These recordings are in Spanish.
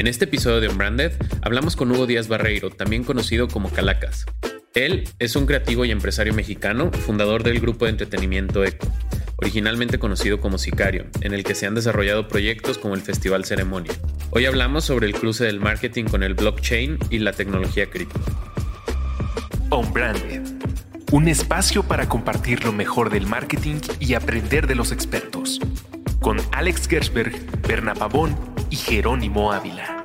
En este episodio de Unbranded hablamos con Hugo Díaz Barreiro, también conocido como Calacas. Él es un creativo y empresario mexicano, fundador del grupo de entretenimiento ECO, originalmente conocido como Sicario, en el que se han desarrollado proyectos como el Festival Ceremonia. Hoy hablamos sobre el cruce del marketing con el blockchain y la tecnología cripto. Unbranded, un espacio para compartir lo mejor del marketing y aprender de los expertos. Con Alex Gersberg, Berna Pavón y Jerónimo Ávila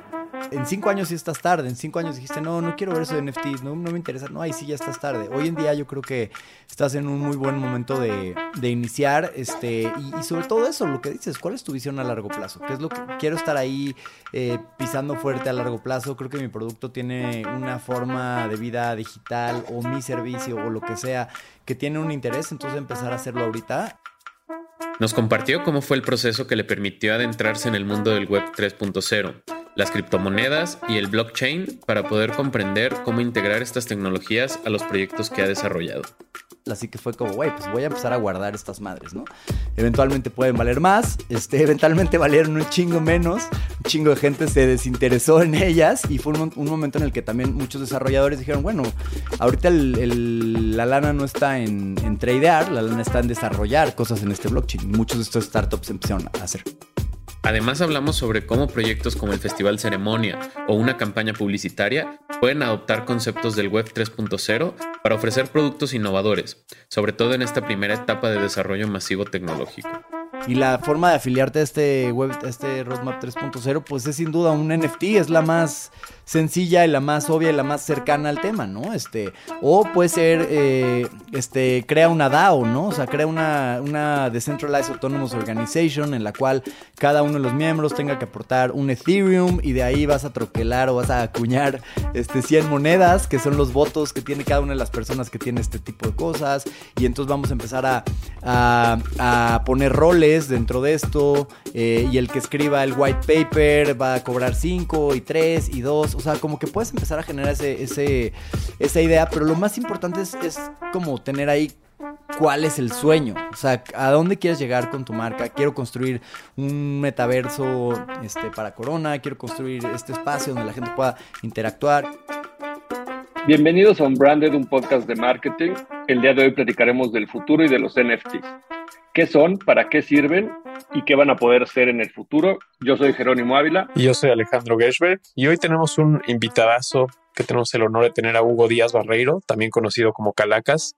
en cinco años sí estás tarde, en cinco años dijiste, no, no quiero ver eso de NFTs, no, no me interesa, no, ahí sí ya estás tarde. Hoy en día yo creo que estás en un muy buen momento de, iniciar, este, y, sobre todo eso, lo que dices, ¿cuál es tu visión a largo plazo? ¿Qué es lo que quiero estar ahí eh, pisando fuerte a largo plazo? Creo que mi producto tiene una forma de vida digital o mi servicio o lo que sea que tiene un interés, entonces empezar a hacerlo ahorita nos compartió cómo fue el proceso que le permitió adentrarse en el mundo del Web 3.0 las criptomonedas y el blockchain para poder comprender cómo integrar estas tecnologías a los proyectos que ha desarrollado. Así que fue como, güey, pues voy a empezar a guardar estas madres, ¿no? Eventualmente pueden valer más, este, eventualmente valieron un chingo menos, un chingo de gente se desinteresó en ellas y fue un, momento en el que también muchos desarrolladores dijeron, bueno, ahorita la lana no está en, en la lana está en desarrollar cosas en este blockchain. Muchos de estos startups empezaron a hacer. Además hablamos sobre cómo proyectos como el Festival Ceremonia o una campaña publicitaria pueden adoptar conceptos del Web 3.0 para ofrecer productos innovadores, sobre todo en esta primera etapa de desarrollo masivo tecnológico. Y la forma de afiliarte a este web, a este Roadmap 3.0, pues es sin duda un NFT, es la más sencilla y la más obvia y la más cercana al tema, ¿no? Este, o puede ser, eh, este, crea una DAO, ¿no? O sea, crea una, una Decentralized Autonomous Organization en la cual cada uno de los miembros tenga que aportar un Ethereum y de ahí vas a troquelar o vas a acuñar este, 100 monedas, que son los votos que tiene cada una de las personas que tiene este tipo de cosas. Y entonces vamos a empezar a, a, poner roles dentro de esto eh, y el que escriba el white paper va a cobrar 5 y 3 y 2 o sea, como que puedes empezar a generar ese, ese, esa idea, pero lo más importante es, es como tener ahí cuál es el sueño, o sea, a dónde quieres llegar con tu marca. Quiero construir un metaverso este, para Corona, quiero construir este espacio donde la gente pueda interactuar. Bienvenidos a Unbranded, un podcast de marketing. El día de hoy platicaremos del futuro y de los NFTs. ¿Qué son? ¿Para qué sirven? Y qué van a poder ser en el futuro. Yo soy Jerónimo Ávila. Y yo soy Alejandro Gershberg. Y hoy tenemos un invitadazo que tenemos el honor de tener a Hugo Díaz Barreiro, también conocido como Calacas.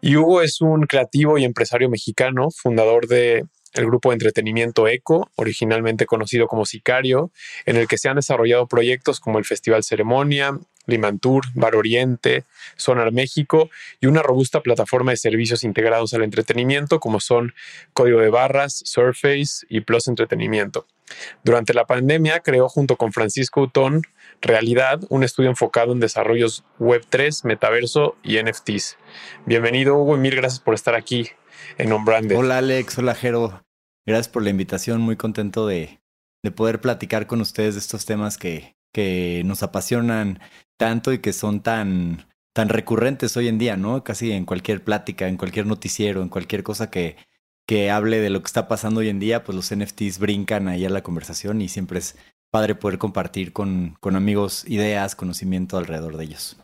Y Hugo es un creativo y empresario mexicano, fundador de el grupo de entretenimiento ECO, originalmente conocido como Sicario, en el que se han desarrollado proyectos como el Festival Ceremonia, Limantur, Bar Oriente, Sonar México y una robusta plataforma de servicios integrados al entretenimiento como son Código de Barras, Surface y Plus Entretenimiento. Durante la pandemia creó junto con Francisco Utón Realidad, un estudio enfocado en desarrollos Web3, metaverso y NFTs. Bienvenido Hugo y mil gracias por estar aquí en Ombrande. Hola Alex, hola Jero. Gracias por la invitación, muy contento de, de poder platicar con ustedes de estos temas que, que nos apasionan tanto y que son tan, tan recurrentes hoy en día, ¿no? Casi en cualquier plática, en cualquier noticiero, en cualquier cosa que, que hable de lo que está pasando hoy en día, pues los NFTs brincan ahí a la conversación y siempre es padre poder compartir con, con amigos ideas, conocimiento alrededor de ellos.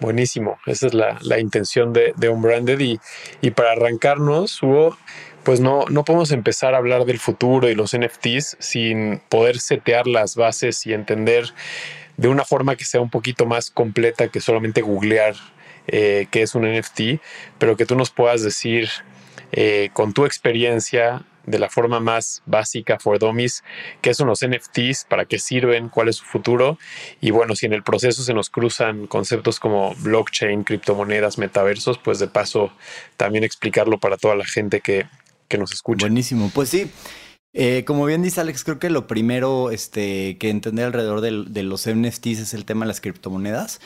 Buenísimo, esa es la, la intención de, de Unbranded y, y para arrancarnos, Hugo, pues no, no podemos empezar a hablar del futuro y los NFTs sin poder setear las bases y entender de una forma que sea un poquito más completa que solamente googlear eh, qué es un NFT, pero que tú nos puedas decir eh, con tu experiencia de la forma más básica for dummies, qué son los NFTs, para qué sirven, cuál es su futuro y bueno, si en el proceso se nos cruzan conceptos como blockchain, criptomonedas, metaversos, pues de paso también explicarlo para toda la gente que, que nos escucha. Buenísimo, pues sí, eh, como bien dice Alex, creo que lo primero este, que entender alrededor de, los NFTs es el tema de las criptomonedas,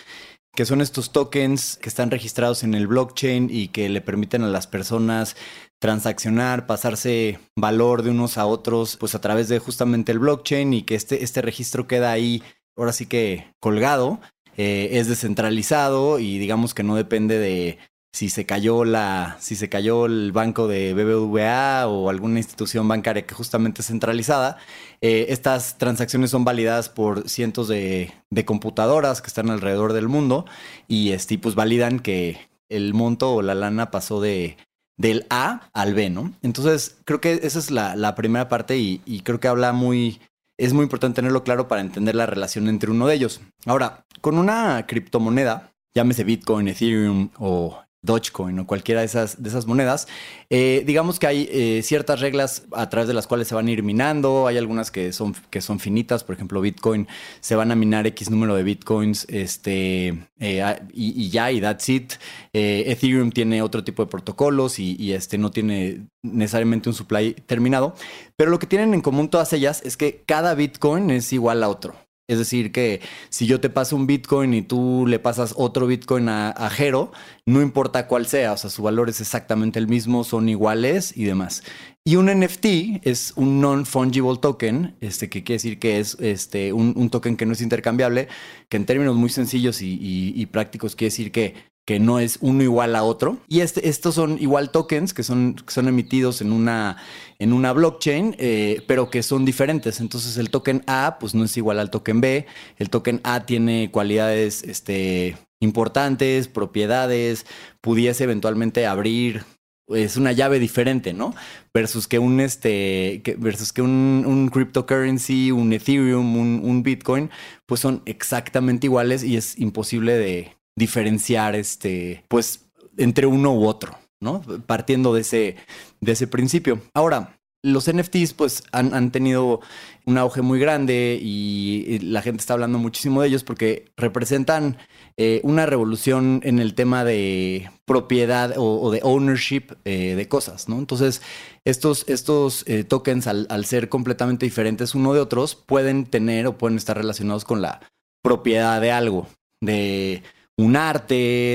que son estos tokens que están registrados en el blockchain y que le permiten a las personas transaccionar, pasarse valor de unos a otros, pues a través de justamente el blockchain y que este, este registro queda ahí, ahora sí que colgado, eh, es descentralizado y digamos que no depende de si se cayó la, si se cayó el banco de BBVA o alguna institución bancaria que justamente es centralizada, eh, estas transacciones son validadas por cientos de, computadoras que están alrededor del mundo y este, pues validan que el monto o la lana pasó de del A al B, ¿no? Entonces, creo que esa es la, primera parte y, y, creo que habla muy, es muy importante tenerlo claro para entender la relación entre uno de ellos. Ahora, con una criptomoneda, llámese Bitcoin, Ethereum o Dogecoin o cualquiera de esas, de esas monedas, eh, digamos que hay eh, ciertas reglas a través de las cuales se van a ir minando, hay algunas que son, que son finitas, por ejemplo Bitcoin, se van a minar X número de Bitcoins este, eh, y, ya, y that's it. Ethereum tiene otro tipo de protocolos y, y, este no tiene necesariamente un supply terminado, pero lo que tienen en común todas ellas es que cada Bitcoin es igual a otro. Es decir, que si yo te paso un Bitcoin y tú le pasas otro Bitcoin a, Jero, no importa cuál sea, o sea, su valor es exactamente el mismo, son iguales y demás. Y un NFT es un non-fungible token, este, que quiere decir que es este, un, token que no es intercambiable, que en términos muy sencillos y prácticos quiere decir que que no es uno igual a otro. Y este, estos son igual tokens que son, son emitidos en una, en una blockchain, eh, pero que son diferentes. Entonces el token A pues no es igual al token B. El token A tiene cualidades este, importantes, propiedades, pudiese eventualmente abrir es una llave diferente, ¿no? Versus que un este, versus que un, un cryptocurrency, un Ethereum, un, un, Bitcoin, pues son exactamente iguales y es imposible de, diferenciar este, pues, entre uno u otro, ¿no? Partiendo de ese, de ese principio. Ahora, los NFTs pues han, han, tenido un auge muy grande y la gente está hablando muchísimo de ellos porque representan eh, una revolución en el tema de propiedad o, de ownership eh, de cosas, ¿no? Entonces, estos, estos eh, tokens al, al, ser completamente diferentes uno de otros pueden tener o pueden estar relacionados con la propiedad de algo, de un arte,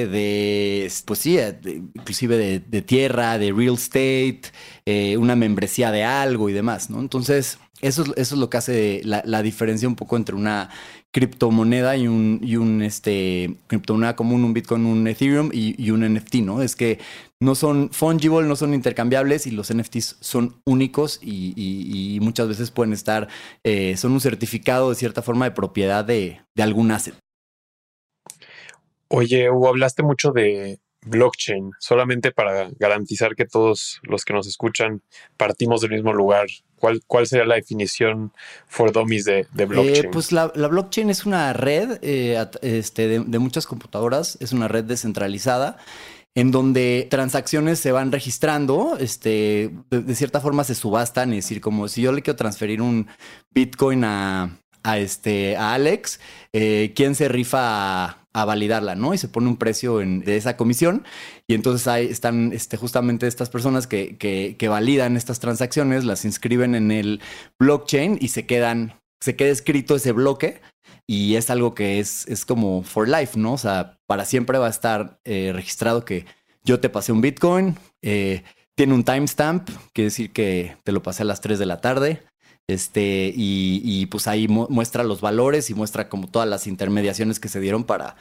de, pues sí, inclusive de, tierra, de real estate, eh, una membresía de algo y demás, ¿no? Entonces, eso, eso es lo que hace la, diferencia un poco entre una criptomoneda y un, y un este, criptomoneda común, un Bitcoin, un Ethereum y, un NFT, ¿no? Es que no son fungible, no son intercambiables y los NFTs son únicos y, muchas veces pueden estar, eh, son un certificado de cierta forma de propiedad de, de algún asset. Oye, Hugo, hablaste mucho de blockchain, solamente para garantizar que todos los que nos escuchan partimos del mismo lugar. ¿Cuál, cuál sería la definición for dummies de, de blockchain? Eh, pues la, blockchain es una red eh, este, de, muchas computadoras, es una red descentralizada en donde transacciones se van registrando, este, de, cierta forma se subastan, es decir, como si yo le quiero transferir un Bitcoin a, a, este, a Alex, eh, ¿quién se rifa a a validarla, ¿no? Y se pone un precio en, de esa comisión y entonces ahí están este, justamente estas personas que, que, validan estas transacciones, las inscriben en el blockchain y se quedan, se queda escrito ese bloque y es algo que es, es como for life, ¿no? O sea, para siempre va a estar eh, registrado que yo te pasé un Bitcoin, eh, tiene un timestamp, quiere decir que te lo pasé a las 3 de la tarde. Este, y, pues ahí muestra los valores y muestra como todas las intermediaciones que se dieron para,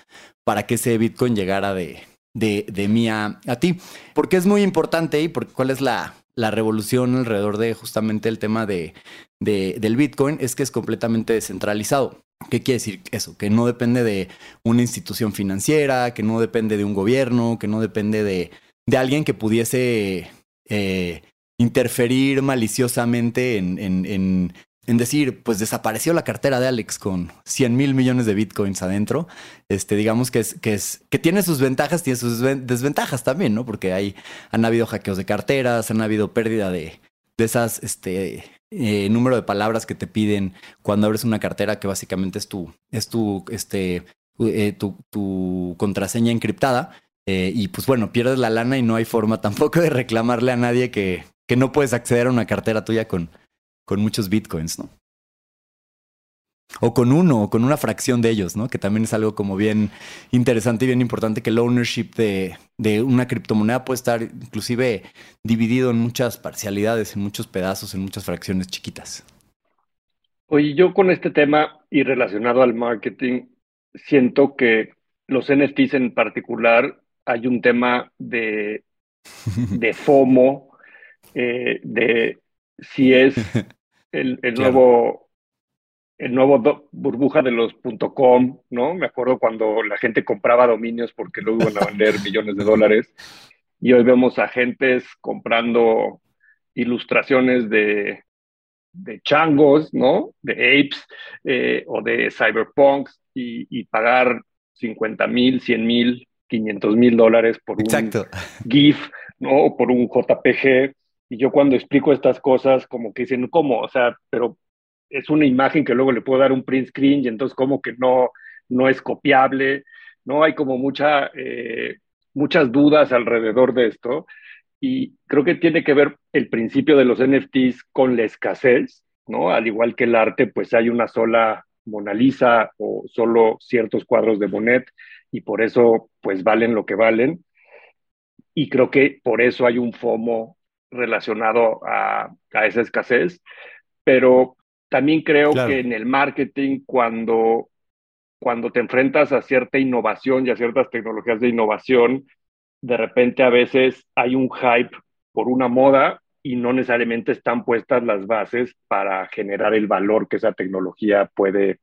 para que ese Bitcoin llegara de, de, de mí a, ti. Porque es muy importante y porque cuál es la, la revolución alrededor de justamente el tema de, de, del Bitcoin, es que es completamente descentralizado. ¿Qué quiere decir eso? Que no depende de una institución financiera, que no depende de un gobierno, que no depende de, de alguien que pudiese eh, interferir maliciosamente en, en, en, decir, pues desapareció la cartera de Alex con 100 mil millones de bitcoins adentro. Este, digamos que es, que es, que tiene sus ventajas, tiene sus desventajas también, ¿no? Porque hay, han habido hackeos de carteras, han habido pérdida de, de esas, este, eh, número de palabras que te piden cuando abres una cartera que básicamente es tu, es tu, este, eh, tu, tu contraseña encriptada. Eh, y pues bueno, pierdes la lana y no hay forma tampoco de reclamarle a nadie que, que no puedes acceder a una cartera tuya con, con muchos bitcoins, ¿no? O con uno, o con una fracción de ellos, ¿no? Que también es algo como bien interesante y bien importante que el ownership de, de una criptomoneda puede estar inclusive dividido en muchas parcialidades, en muchos pedazos, en muchas fracciones chiquitas. Oye, yo con este tema y relacionado al marketing, siento que los NFTs en particular hay un tema de, de FOMO, eh, de si es el, nuevo el nuevo burbuja de los .com, ¿no? Me acuerdo cuando la gente compraba dominios porque luego iban a vender millones de dólares y hoy vemos agentes comprando ilustraciones de, de changos, ¿no? De apes eh, o de cyberpunks y, pagar 50 mil, 100 mil, 500 mil dólares por un GIF, ¿no? O por un JPG. Y yo cuando explico estas cosas, como que dicen, ¿cómo? O sea, pero es una imagen que luego le puedo dar un print screen y entonces como que no, no es copiable, ¿no? Hay como mucha, eh, muchas dudas alrededor de esto y creo que tiene que ver el principio de los NFTs con la escasez, ¿no? Al igual que el arte, pues hay una sola Mona Lisa o solo ciertos cuadros de Monet y por eso pues valen lo que valen. Y creo que por eso hay un FOMO relacionado a, esa escasez, pero también creo que en el marketing cuando, cuando te enfrentas a cierta innovación y a ciertas tecnologías de innovación, de repente a veces hay un hype por una moda y no necesariamente están puestas las bases para generar el valor que esa tecnología puede,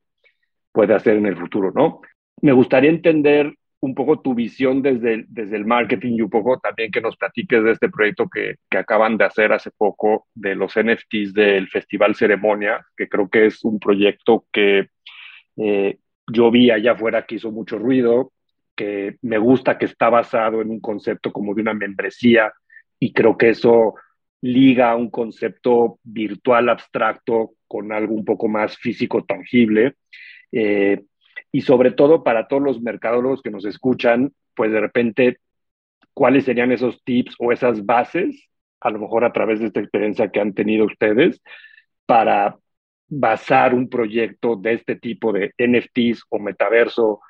puede hacer en el futuro, ¿no? Me gustaría entender un poco tu visión desde el, desde el marketing y un poco también que nos platiques de este proyecto que, que acaban de hacer hace poco de los NFTs del Festival Ceremonia, que creo que es un proyecto que eh, yo vi allá afuera que hizo mucho ruido, que me gusta que está basado en un concepto como de una membresía y creo que eso liga un concepto virtual abstracto con algo un poco más físico tangible. Eh, y sobre todo para todos los mercadólogos que nos escuchan, pues de repente, ¿cuáles serían esos tips o esas bases, a lo mejor a través de esta experiencia que han tenido ustedes, para basar un proyecto de este tipo de NFTs o metaverso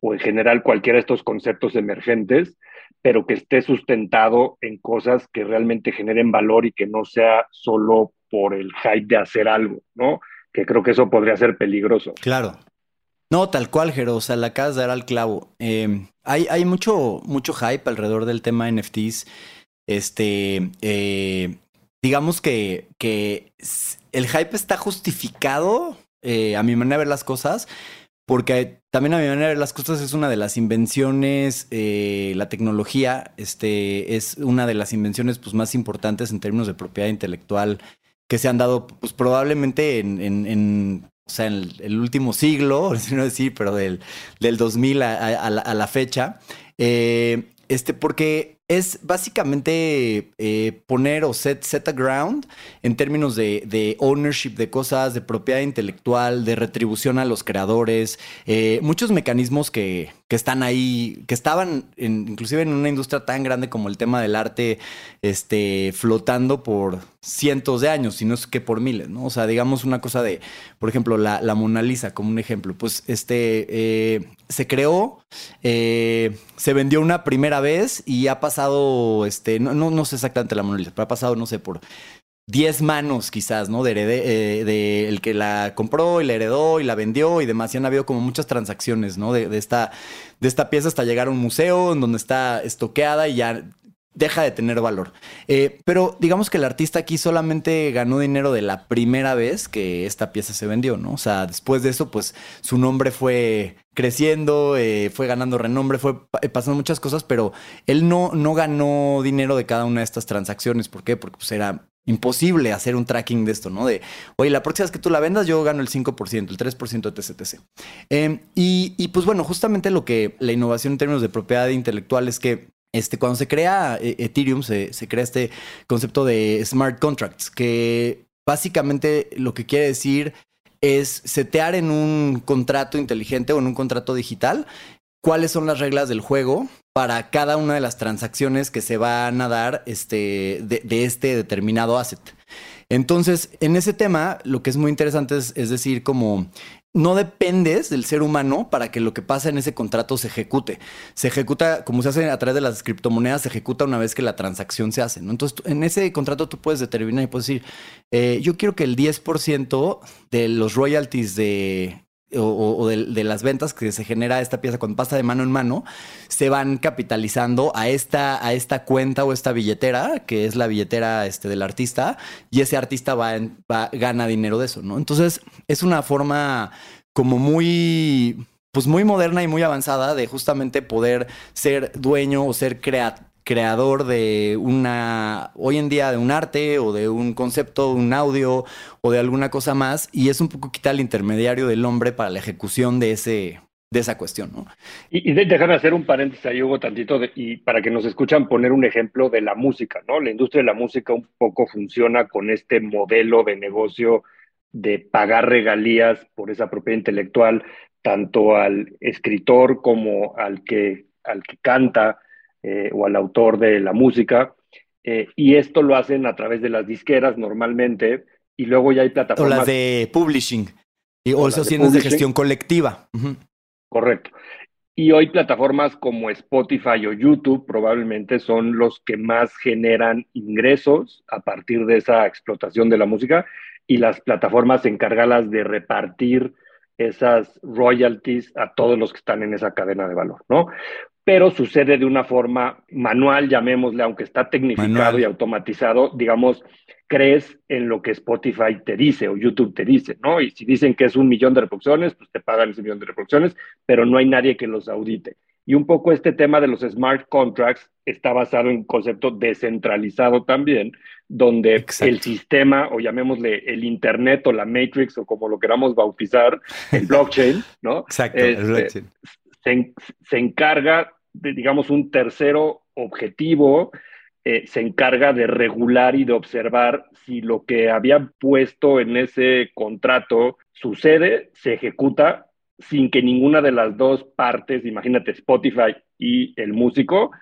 o en general cualquiera de estos conceptos emergentes, pero que esté sustentado en cosas que realmente generen valor y que no sea solo por el hype de hacer algo, ¿no? Que creo que eso podría ser peligroso. Claro. No, tal cual, Jero, o sea, la acabas de dar al clavo. Em, hay, hay mucho, mucho hype alrededor del tema NFTs. Este, eh, digamos que, que el hype está justificado, eh, a mi manera de ver las cosas, porque también a mi manera de ver las cosas es una de las invenciones, eh, la tecnología este, es una de las invenciones pues, más importantes en términos de propiedad intelectual que se han dado pues, probablemente en, en, o sea, en el, último siglo, no decir, pero del, del 2000 a, la, fecha. Eh, este, porque es básicamente eh, poner o set, set a ground en términos de, ownership de cosas, de propiedad intelectual, de retribución a los creadores, eh, muchos mecanismos que, están ahí, que estaban inclusive en una industria tan grande como el tema del arte, este, flotando por cientos de años, si no es que por miles, ¿no? O sea, digamos una cosa de, por ejemplo, la, la Mona Lisa como un ejemplo, pues este, eh, se creó, se vendió una primera vez y ha pasado este, no, no, sé exactamente la Mona pero ha pasado, no sé, por 10 manos quizás, ¿no? De, eh, de, el que la compró y la heredó y la vendió y demás. Y han habido como muchas transacciones, ¿no? De, de, esta, de esta pieza hasta llegar a un museo en donde está estoqueada y ya deja de tener valor. Eh, pero digamos que el artista aquí solamente ganó dinero de la primera vez que esta pieza se vendió, ¿no? O sea, después de eso, pues su nombre fue creciendo, eh, fue ganando renombre, fue eh, pasando muchas cosas, pero él no, no ganó dinero de cada una de estas transacciones. ¿Por qué? Porque pues era imposible hacer un tracking de esto, ¿no? De, oye, la próxima vez que tú la vendas, yo gano el 5%, el 3% de TCTC. Em, y, y pues bueno, justamente lo que la innovación en términos de propiedad intelectual es que este, cuando se crea eh, Ethereum, se, crea este concepto de smart contracts, que básicamente lo que quiere decir es setear en un contrato inteligente o en un contrato digital cuáles son las reglas del juego para cada una de las transacciones que se van a dar este, de este determinado asset. Entonces, en ese tema, lo que es muy interesante es, decir, como no dependes del ser humano para que lo que pasa en ese contrato se ejecute. Se ejecuta, como se hace a través de las criptomonedas, se ejecuta una vez que la transacción se hace. ¿no? Entonces, en ese contrato tú puedes determinar y puedes decir, eh, yo quiero que el 10% de los royalties de o, de, las ventas que se genera esta pieza cuando pasa de mano en mano, se van capitalizando a esta, a esta cuenta o esta billetera, que es la billetera este, del artista, y ese artista va, va gana dinero de eso, ¿no? Entonces, es una forma como muy pues muy moderna y muy avanzada de justamente poder ser dueño o ser creador de una, hoy en día de un arte o de un concepto, un audio o de alguna cosa más, y es un poco quitar el intermediario del hombre para la ejecución de ese de esa cuestión, ¿no? Y, y déjame hacer un paréntesis ahí, Hugo, tantito, y para que nos escuchan poner un ejemplo de la música, ¿no? La industria de la música un poco funciona con este modelo de negocio de pagar regalías por esa propiedad intelectual, tanto al escritor como al que, al que canta eh, o al autor de la música. Eh, y esto lo hacen a través de las disqueras normalmente, y luego ya hay plataformas. O las de publishing, y, o, esos tienes de gestión colectiva. Correcto. Y hoy plataformas como Spotify o YouTube probablemente son los que más generan ingresos a partir de esa explotación de la música y las plataformas encargadas de repartir esas royalties a todos los que están en esa cadena de valor, ¿no? Pero sucede de una forma manual, llamémosle, aunque está tecnificado y automatizado, digamos, crees en lo que Spotify te dice o YouTube te dice, ¿no? Y si dicen que es un millón de reproducciones, pues te pagan ese millón de reproducciones, pero no hay nadie que los audite. Y un poco este tema de los smart contracts está basado en un concepto descentralizado también, donde el sistema, o llamémosle el Internet o la Matrix, o como lo queramos bautizar, el blockchain, ¿no? Exacto, el este, blockchain. Se, se, encarga digamos, un tercero objetivo, eh, se encarga de regular y de observar si lo que había puesto en ese contrato sucede, se ejecuta sin que ninguna de las dos partes, imagínate Spotify y el músico,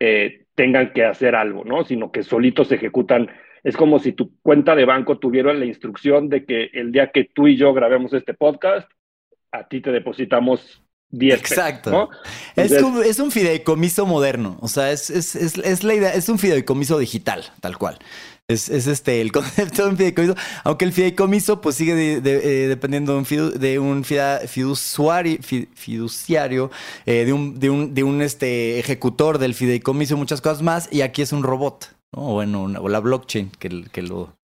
eh, tengan que hacer algo, ¿no? Sino que solitos se ejecutan. Es como si tu cuenta de banco tuviera la instrucción de que el día que tú y yo grabemos este podcast, a ti te depositamos 10 Exacto. es, un, es, un, fideicomiso moderno. O sea, es, es, es, la idea, es un fideicomiso digital, tal cual. Es, este el concepto de un fideicomiso, aunque el fideicomiso pues sigue eh, dependiendo de un, de un fiduciario, fiduciario eh, de un, de un, de un este, ejecutor del fideicomiso y muchas cosas más, y aquí es un robot, ¿no? O bueno, o la blockchain que, que lo...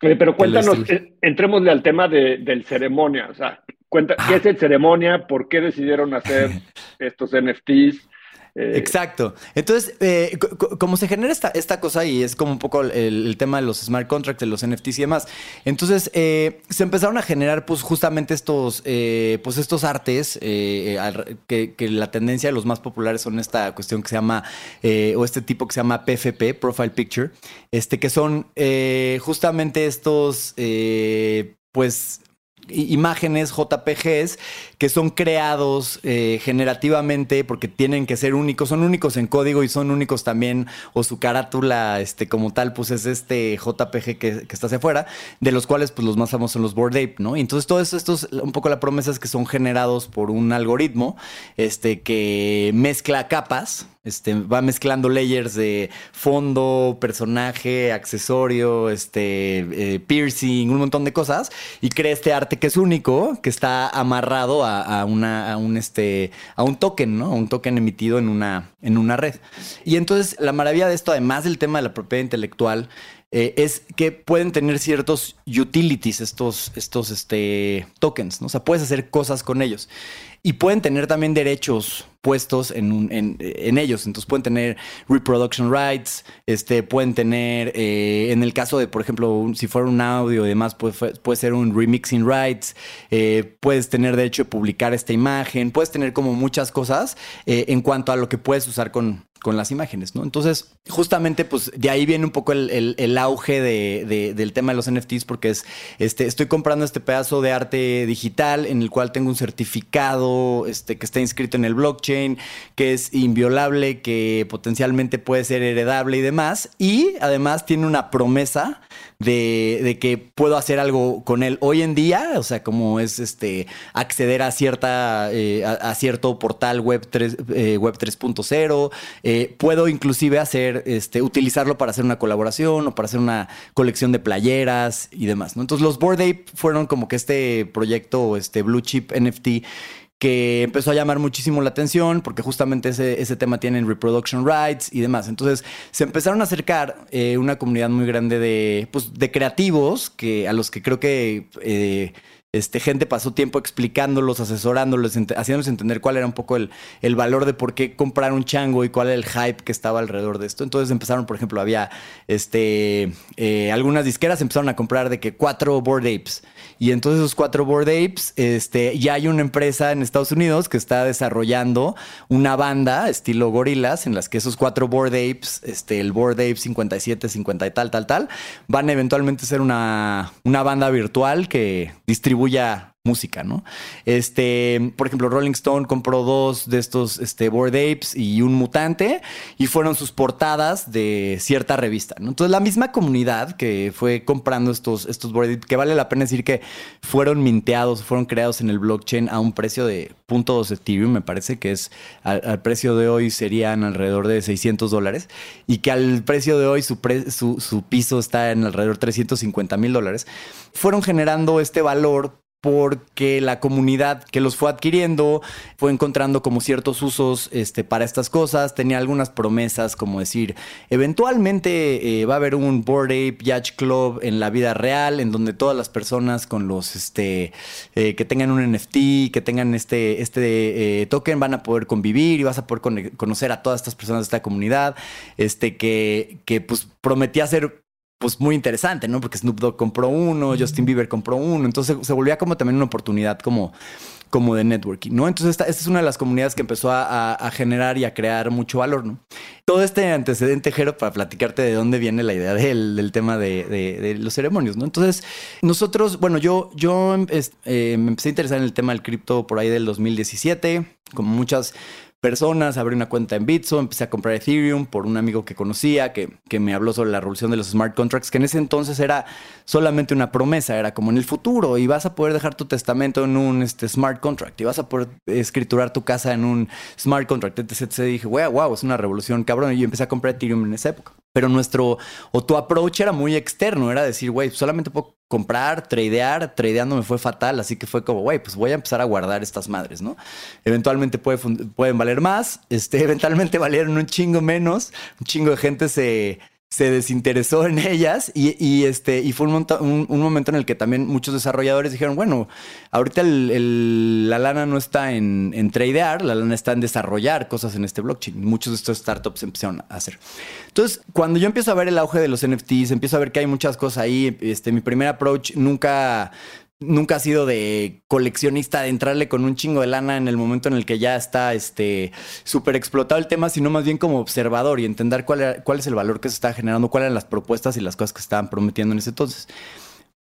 pero cuéntanos, eh, entrémosle al tema de, del ceremonia, o sea, cuenta, ¿qué ah. es el ceremonia? ¿Por qué decidieron hacer estos NFTs? Eh, Exacto. Entonces, eh, como se genera esta, esta cosa y es como un poco el, tema de los smart contracts, de los NFTs y demás, entonces eh, se empezaron a generar pues justamente estos, pues estos artes, que, la tendencia de los más populares son esta cuestión que se llama, o este tipo que se llama PFP, Profile Picture, este, que son justamente estos, pues imágenes JPGs que son creados eh, generativamente porque tienen que ser únicos, son únicos en código y son únicos también, o su carátula este, como tal, pues es este JPG que, está hacia afuera, de los cuales pues los más famosos son los Bored Ape, ¿no? Y entonces todo esto, es un poco la promesa es que son generados por un algoritmo este, que mezcla capas, este, va mezclando layers de fondo, personaje, accesorio, este, eh, piercing, un montón de cosas y crea este arte que es único, que está amarrado a, a un, este, a un token, ¿no? un token emitido en una red. Y entonces la maravilla de esto, además del tema de la propiedad intelectual, eh, es que pueden tener ciertos utilities estos, estos este, tokens, ¿no? O sea, puedes hacer cosas con ellos. Y pueden tener también derechos puestos en, en, ellos. Entonces pueden tener reproduction rights, este, pueden tener, eh, en el caso de, por ejemplo, si fuera un audio y demás, puede, puede ser un remixing rights, eh, puedes tener derecho de publicar esta imagen, puedes tener como muchas cosas en cuanto a lo que puedes usar con, con las imágenes, ¿no? Entonces, justamente, pues de ahí viene un poco el, auge de, del tema de los NFTs, porque es, este, estoy comprando este pedazo de arte digital en el cual tengo un certificado este, que está inscrito en el blockchain, que es inviolable, que potencialmente puede ser heredable y demás, y además tiene una promesa de, que puedo hacer algo con él hoy en día, o sea, como es este acceder a cierta, eh, a, cierto portal web 3, eh, 3.0, eh, puedo inclusive hacer, este, utilizarlo para hacer una colaboración o para hacer una colección de playeras y demás, ¿no? Entonces los Board Ape fueron como que este proyecto, este Blue Chip NFT que empezó a llamar muchísimo la atención porque justamente ese, ese tema tiene reproduction rights y demás. Entonces se empezaron a acercar eh, una comunidad muy grande de, pues, de creativos que, a los que creo que eh, este, gente pasó tiempo explicándolos, asesorándolos, haciéndoles entender cuál era un poco el, el, valor de por qué comprar un chango y cuál era el hype que estaba alrededor de esto. Entonces empezaron, por ejemplo, había este, eh, algunas disqueras empezaron a comprar de que cuatro board apes. Y entonces esos cuatro Board Apes, este, ya hay una empresa en Estados Unidos que está desarrollando una banda estilo gorilas en las que esos cuatro Board Apes, este, el Board Ape 57, 50 y tal, tal, tal, van eventualmente a ser una, una banda virtual que distribuya música, ¿no? Este, por ejemplo, Rolling Stone compró dos de estos este, Bored Apes y un mutante y fueron sus portadas de cierta revista, ¿no? Entonces, la misma comunidad que fue comprando estos, estos Bored Apes, que vale la pena decir que fueron minteados, fueron creados en el blockchain a un precio de .2 Ethereum, me parece que es al, precio de hoy serían alrededor de 600 dólares y que al precio de hoy su, su, su piso está en alrededor de 350 mil dólares, fueron generando este valor porque la comunidad que los fue adquiriendo fue encontrando como ciertos usos este, para estas cosas, tenía algunas promesas como decir, eventualmente eh, va a haber un Board Ape Yacht Club en la vida real, en donde todas las personas con los, este, eh, que tengan un NFT, que tengan este, este eh, token, van a poder convivir y vas a poder conocer a todas estas personas de esta comunidad, este, que, que pues prometía ser pues muy interesante, ¿no? Porque Snoop Dogg compró uno, Justin Bieber compró uno, entonces se volvía como también una oportunidad como, como de networking, ¿no? Entonces esta, esta es una de las comunidades que empezó a, generar y a crear mucho valor, ¿no? Todo este antecedente, Jero, para platicarte de dónde viene la idea del, tema de, los ceremonios, ¿no? Entonces nosotros, bueno, yo, yo eh, me empecé a interesar en el tema del cripto por ahí del 2017, como muchas personas, abrí una cuenta en Bitso, empecé a comprar Ethereum por un amigo que conocía, que, que, me habló sobre la revolución de los smart contracts, que en ese entonces era solamente una promesa, era como en el futuro, y vas a poder dejar tu testamento en un este, smart contract, y vas a poder escriturar tu casa en un smart contract, etc. dije, wow, wow, es una revolución cabrón, y yo empecé a comprar Ethereum en esa época. Pero nuestro, o tu approach era muy externo, era decir, güey, solamente puedo comprar, tradear, tradeando me fue fatal, así que fue como, güey, pues voy a empezar a guardar estas madres, ¿no? Eventualmente pueden valer más, este, eventualmente valieron un chingo menos, un chingo de gente se se desinteresó en ellas y, este, y fue un, momento en el que también muchos desarrolladores dijeron, bueno, ahorita la lana no está en, en, tradear, la lana está en desarrollar cosas en este blockchain. Muchos de estos startups empezaron a hacer. Entonces, cuando yo empiezo a ver el auge de los NFTs, empiezo a ver que hay muchas cosas ahí, este, mi primer approach nunca nunca ha sido de coleccionista, de entrarle con un chingo de lana en el momento en el que ya está este súper explotado el tema, sino más bien como observador y entender cuál, cuál es el valor que se está generando, cuáles eran las propuestas y las cosas que se estaban prometiendo en ese entonces.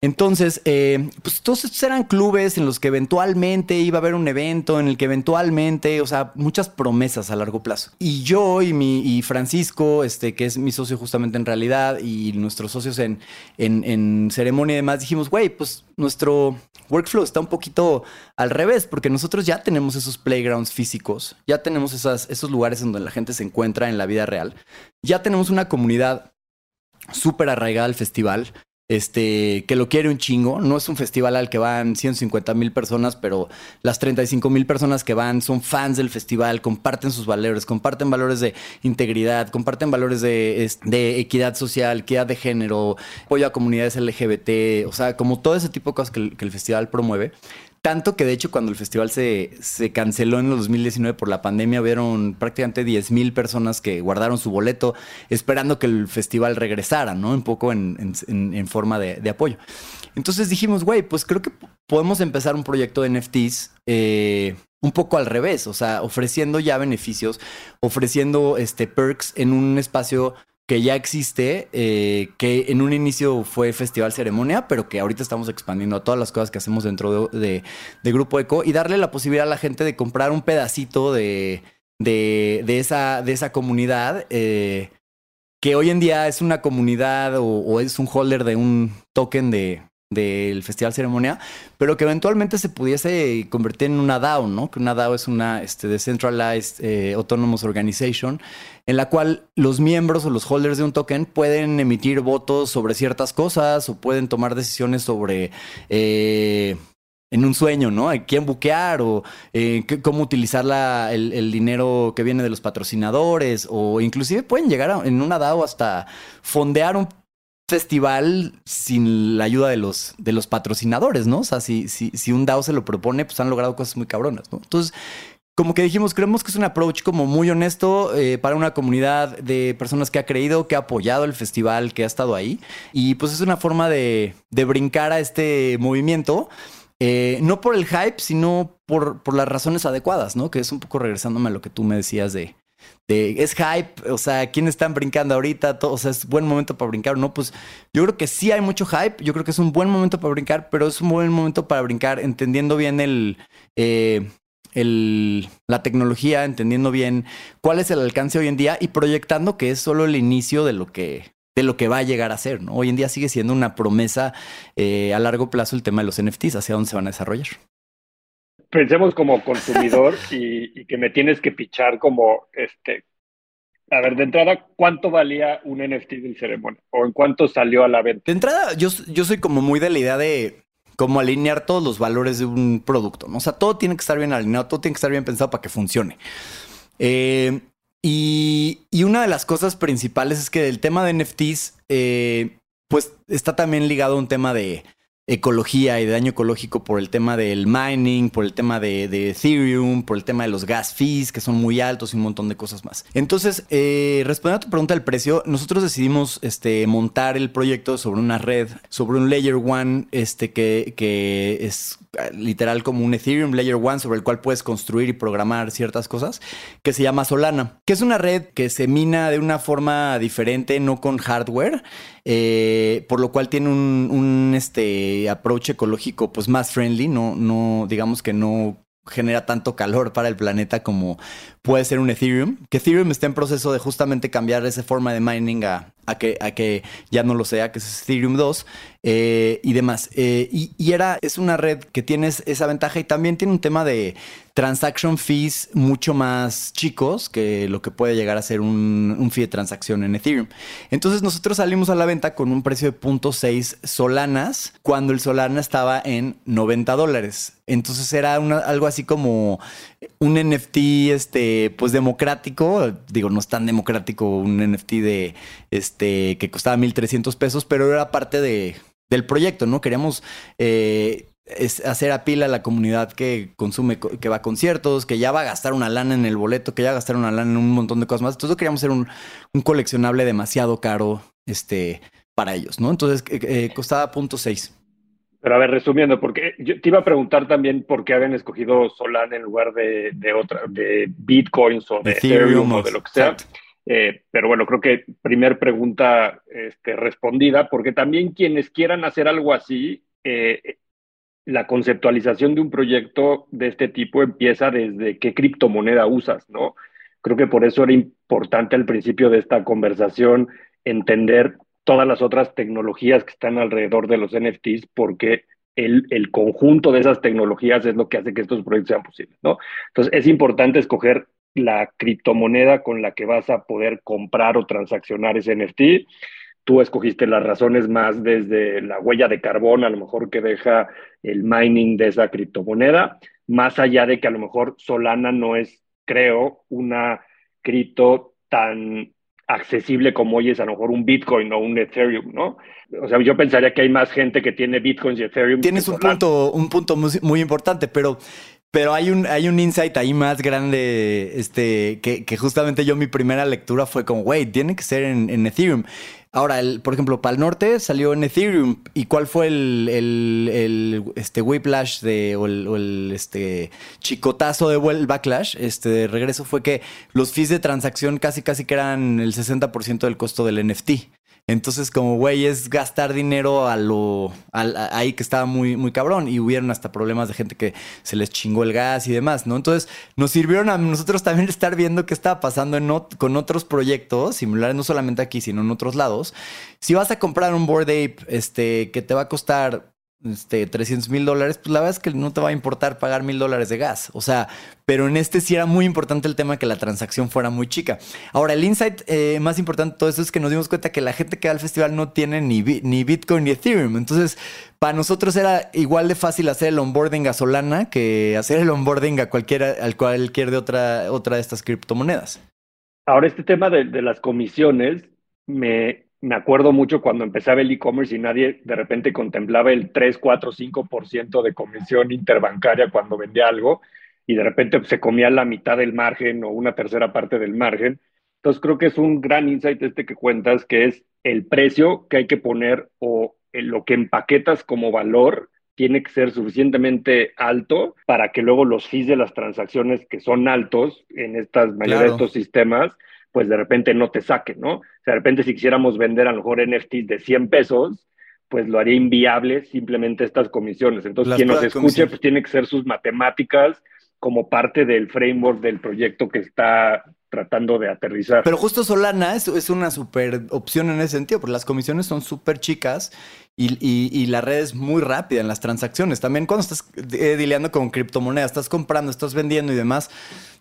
Entonces, eh, pues todos estos eran clubes en los que eventualmente iba a haber un evento, en el que eventualmente, o sea, muchas promesas a largo plazo. Y yo y mi y Francisco, este, que es mi socio justamente en realidad, y nuestros socios en, en, ceremonia y demás, dijimos, güey, pues nuestro workflow está un poquito al revés, porque nosotros ya tenemos esos playgrounds físicos, ya tenemos esos lugares en donde la gente se encuentra en la vida real, ya tenemos una comunidad súper arraigada al festival este, que lo quiere un chingo. No es un festival al que van 150 mil personas, pero las 35 mil personas que van son fans del festival, comparten sus valores, comparten valores de integridad, comparten valores de, de equidad social, equidad de género, apoyo a comunidades LGBT, o sea, como todo ese tipo de cosas que que el festival promueve. Tanto que de hecho cuando el festival se, se canceló en el 2019 por la pandemia, vieron prácticamente 10 mil personas que guardaron su boleto esperando que el festival regresara, ¿no? Un poco en, forma de, apoyo. Entonces dijimos, güey, pues creo que podemos empezar un proyecto de NFTs eh, un poco al revés, o sea, ofreciendo ya beneficios, ofreciendo este, perks en un espacio que ya existe, eh, que en un inicio fue Festival Ceremonia, pero que ahorita estamos expandiendo a todas las cosas que hacemos dentro de, Grupo Eco y darle la posibilidad a la gente de comprar un pedacito de, de, esa, esa comunidad, eh, que hoy en día es una comunidad o, es un holder de un token de, del Festival Ceremonia, pero que eventualmente se pudiese convertir en una DAO, ¿no? Que una DAO es una este, Decentralized eh, Autonomous Organization, en la cual los miembros o los holders de un token pueden emitir votos sobre ciertas cosas o pueden tomar decisiones sobre... Eh, en un sueño, ¿no? ¿A quién buquear o eh, cómo utilizar la, el, dinero que viene de los patrocinadores o inclusive pueden llegar en una DAO hasta fondear un festival sin la ayuda de los, de los patrocinadores, ¿no? O sea, si, si, si un DAO se lo propone, pues han logrado cosas muy cabronas, ¿no? Entonces, como que dijimos, creemos que es un approach como muy honesto eh, para una comunidad de personas que ha creído, que ha apoyado el festival, que ha estado ahí. Y pues es una forma de, de brincar a este movimiento. Eh, no por el hype, sino por, por las razones adecuadas, ¿no? Que es un poco regresándome a lo que tú me decías de, es hype, o sea, ¿quién están brincando ahorita? o sea, es buen momento para brincar, ¿no? Pues yo creo que sí hay mucho hype, yo creo que es un buen momento para brincar, pero es un buen momento para brincar entendiendo bien el, eh, el, la tecnología, entendiendo bien cuál es el alcance hoy en día y proyectando que es solo el inicio de lo que, de lo que va a llegar a ser, ¿no? Hoy en día sigue siendo una promesa eh, a largo plazo el tema de los NFTs, hacia dónde se van a desarrollar pensemos como consumidor y, que me tienes que pichar como, este, a ver, de entrada, ¿cuánto valía un NFT del ceremonia? ¿O en cuánto salió a la venta? De entrada, yo, yo soy como muy de la idea de como alinear todos los valores de un producto, ¿no? O sea, todo tiene que estar bien alineado, todo tiene que estar bien pensado para que funcione. Eh, y, una de las cosas principales es que el tema de NFTs, eh, pues está también ligado a un tema de ecología y daño ecológico por el tema del mining, por el tema de, Ethereum, por el tema de los gas fees que son muy altos y un montón de cosas más. Entonces, eh, respondiendo a tu pregunta del precio, nosotros decidimos este, montar el proyecto sobre una red, sobre un Layer One, este, que, que es literal como un Ethereum Layer One sobre el cual puedes construir y programar ciertas cosas, que se llama Solana, que es una red que se mina de una forma diferente, no con hardware, eh, por lo cual tiene un, un, este, approach ecológico pues más friendly, no, no, digamos que no genera tanto calor para el planeta como puede ser un Ethereum, que Ethereum está en proceso de justamente cambiar esa forma de mining a, que, a que ya no lo sea, que es Ethereum 2 eh, y demás. Eh, y, era, es una red que tiene esa ventaja y también tiene un tema de transaction fees mucho más chicos que lo que puede llegar a ser un, un fee de transacción en Ethereum. Entonces nosotros salimos a la venta con un precio de 0.6 solanas cuando el solana estaba en 90 dólares. Entonces era algo así como un NFT, este, pues democrático. Digo, no es tan democrático un NFT de, este, que costaba 1.300 pesos, pero era parte de, del proyecto, ¿no? Queríamos eh, hacer a a la comunidad que consume, que va a conciertos, que ya va a gastar una lana en el boleto, que ya va a gastar una lana en un montón de cosas más. Entonces queríamos hacer un, un coleccionable demasiado caro este, para ellos, ¿no? Entonces eh, eh costaba .6. Pero a ver, resumiendo, porque yo te iba a preguntar también por qué habían escogido Solana en lugar de, de otra, de Bitcoins o de Ethereum, o de lo que sea. Eh, pero bueno, creo que primer pregunta este, respondida, porque también quienes quieran hacer algo así, eh, la conceptualización de un proyecto de este tipo empieza desde qué criptomoneda usas, ¿no? Creo que por eso era importante al principio de esta conversación entender todas las otras tecnologías que están alrededor de los NFTs, porque el, el, conjunto de esas tecnologías es lo que hace que estos proyectos sean posibles, ¿no? Entonces, es importante escoger la criptomoneda con la que vas a poder comprar o transaccionar ese NFT. Tú escogiste las razones más desde la huella de carbón, a lo mejor que deja el mining de esa criptomoneda, más allá de que a lo mejor Solana no es, creo, una cripto tan accesible como hoy es a lo mejor un Bitcoin o un Ethereum, ¿no? O sea, yo pensaría que hay más gente que tiene Bitcoins y Ethereum. Tienes un punto, un punto muy, importante, pero pero hay un, hay un insight ahí más grande, este, que, justamente yo mi primera lectura fue como, güey, tiene que ser en, Ethereum. Ahora, el, por ejemplo, para el norte salió en Ethereum. ¿Y cuál fue el, el, este whiplash de, o el, este chicotazo de el backlash este de regreso? Fue que los fees de transacción casi casi que eran el 60% del costo del NFT. Entonces, como, güey, es gastar dinero a lo. ahí que estaba muy, muy cabrón. Y hubieron hasta problemas de gente que se les chingó el gas y demás, ¿no? Entonces, nos sirvieron a nosotros también estar viendo qué estaba pasando con otros proyectos similares, no solamente aquí, sino en otros lados. Si vas a comprar un Board Ape, este, que te va a costar este, 300 mil dólares, pues la verdad es que no te va a importar pagar mil dólares de gas. O sea, pero en este sí era muy importante el tema que la transacción fuera muy chica. Ahora, el insight eh, más importante de todo esto es que nos dimos cuenta que la gente que va al festival no tiene ni, ni Bitcoin ni Ethereum. Entonces, para nosotros era igual de fácil hacer el onboarding a Solana que hacer el onboarding a cualquiera, al cualquier de otra, otra de estas criptomonedas. Ahora, este tema de, de las comisiones me, me acuerdo mucho cuando empezaba el e-commerce y nadie de repente contemplaba el 3, 4, 5% de comisión interbancaria cuando vendía algo y de repente se comía la mitad del margen o una tercera parte del margen. Entonces creo que es un gran insight este que cuentas, que es el precio que hay que poner o lo que empaquetas como valor tiene que ser suficientemente alto para que luego los fees de las transacciones que son altos en estas mayoría de estos sistemas pues de repente no te saquen, ¿no? O sea, de repente si quisiéramos vender a lo mejor NFTs de 100 pesos, pues lo haría inviable simplemente estas comisiones. Entonces, quien nos escuche, pues tiene que ser sus matemáticas como parte del framework del proyecto que está tratando de aterrizar. Pero justo Solana es, es una super opción en ese sentido, porque las comisiones son súper chicas y, y, la red es muy rápida en las transacciones. También cuando estás eh, dileando con criptomonedas, estás comprando, estás vendiendo y demás,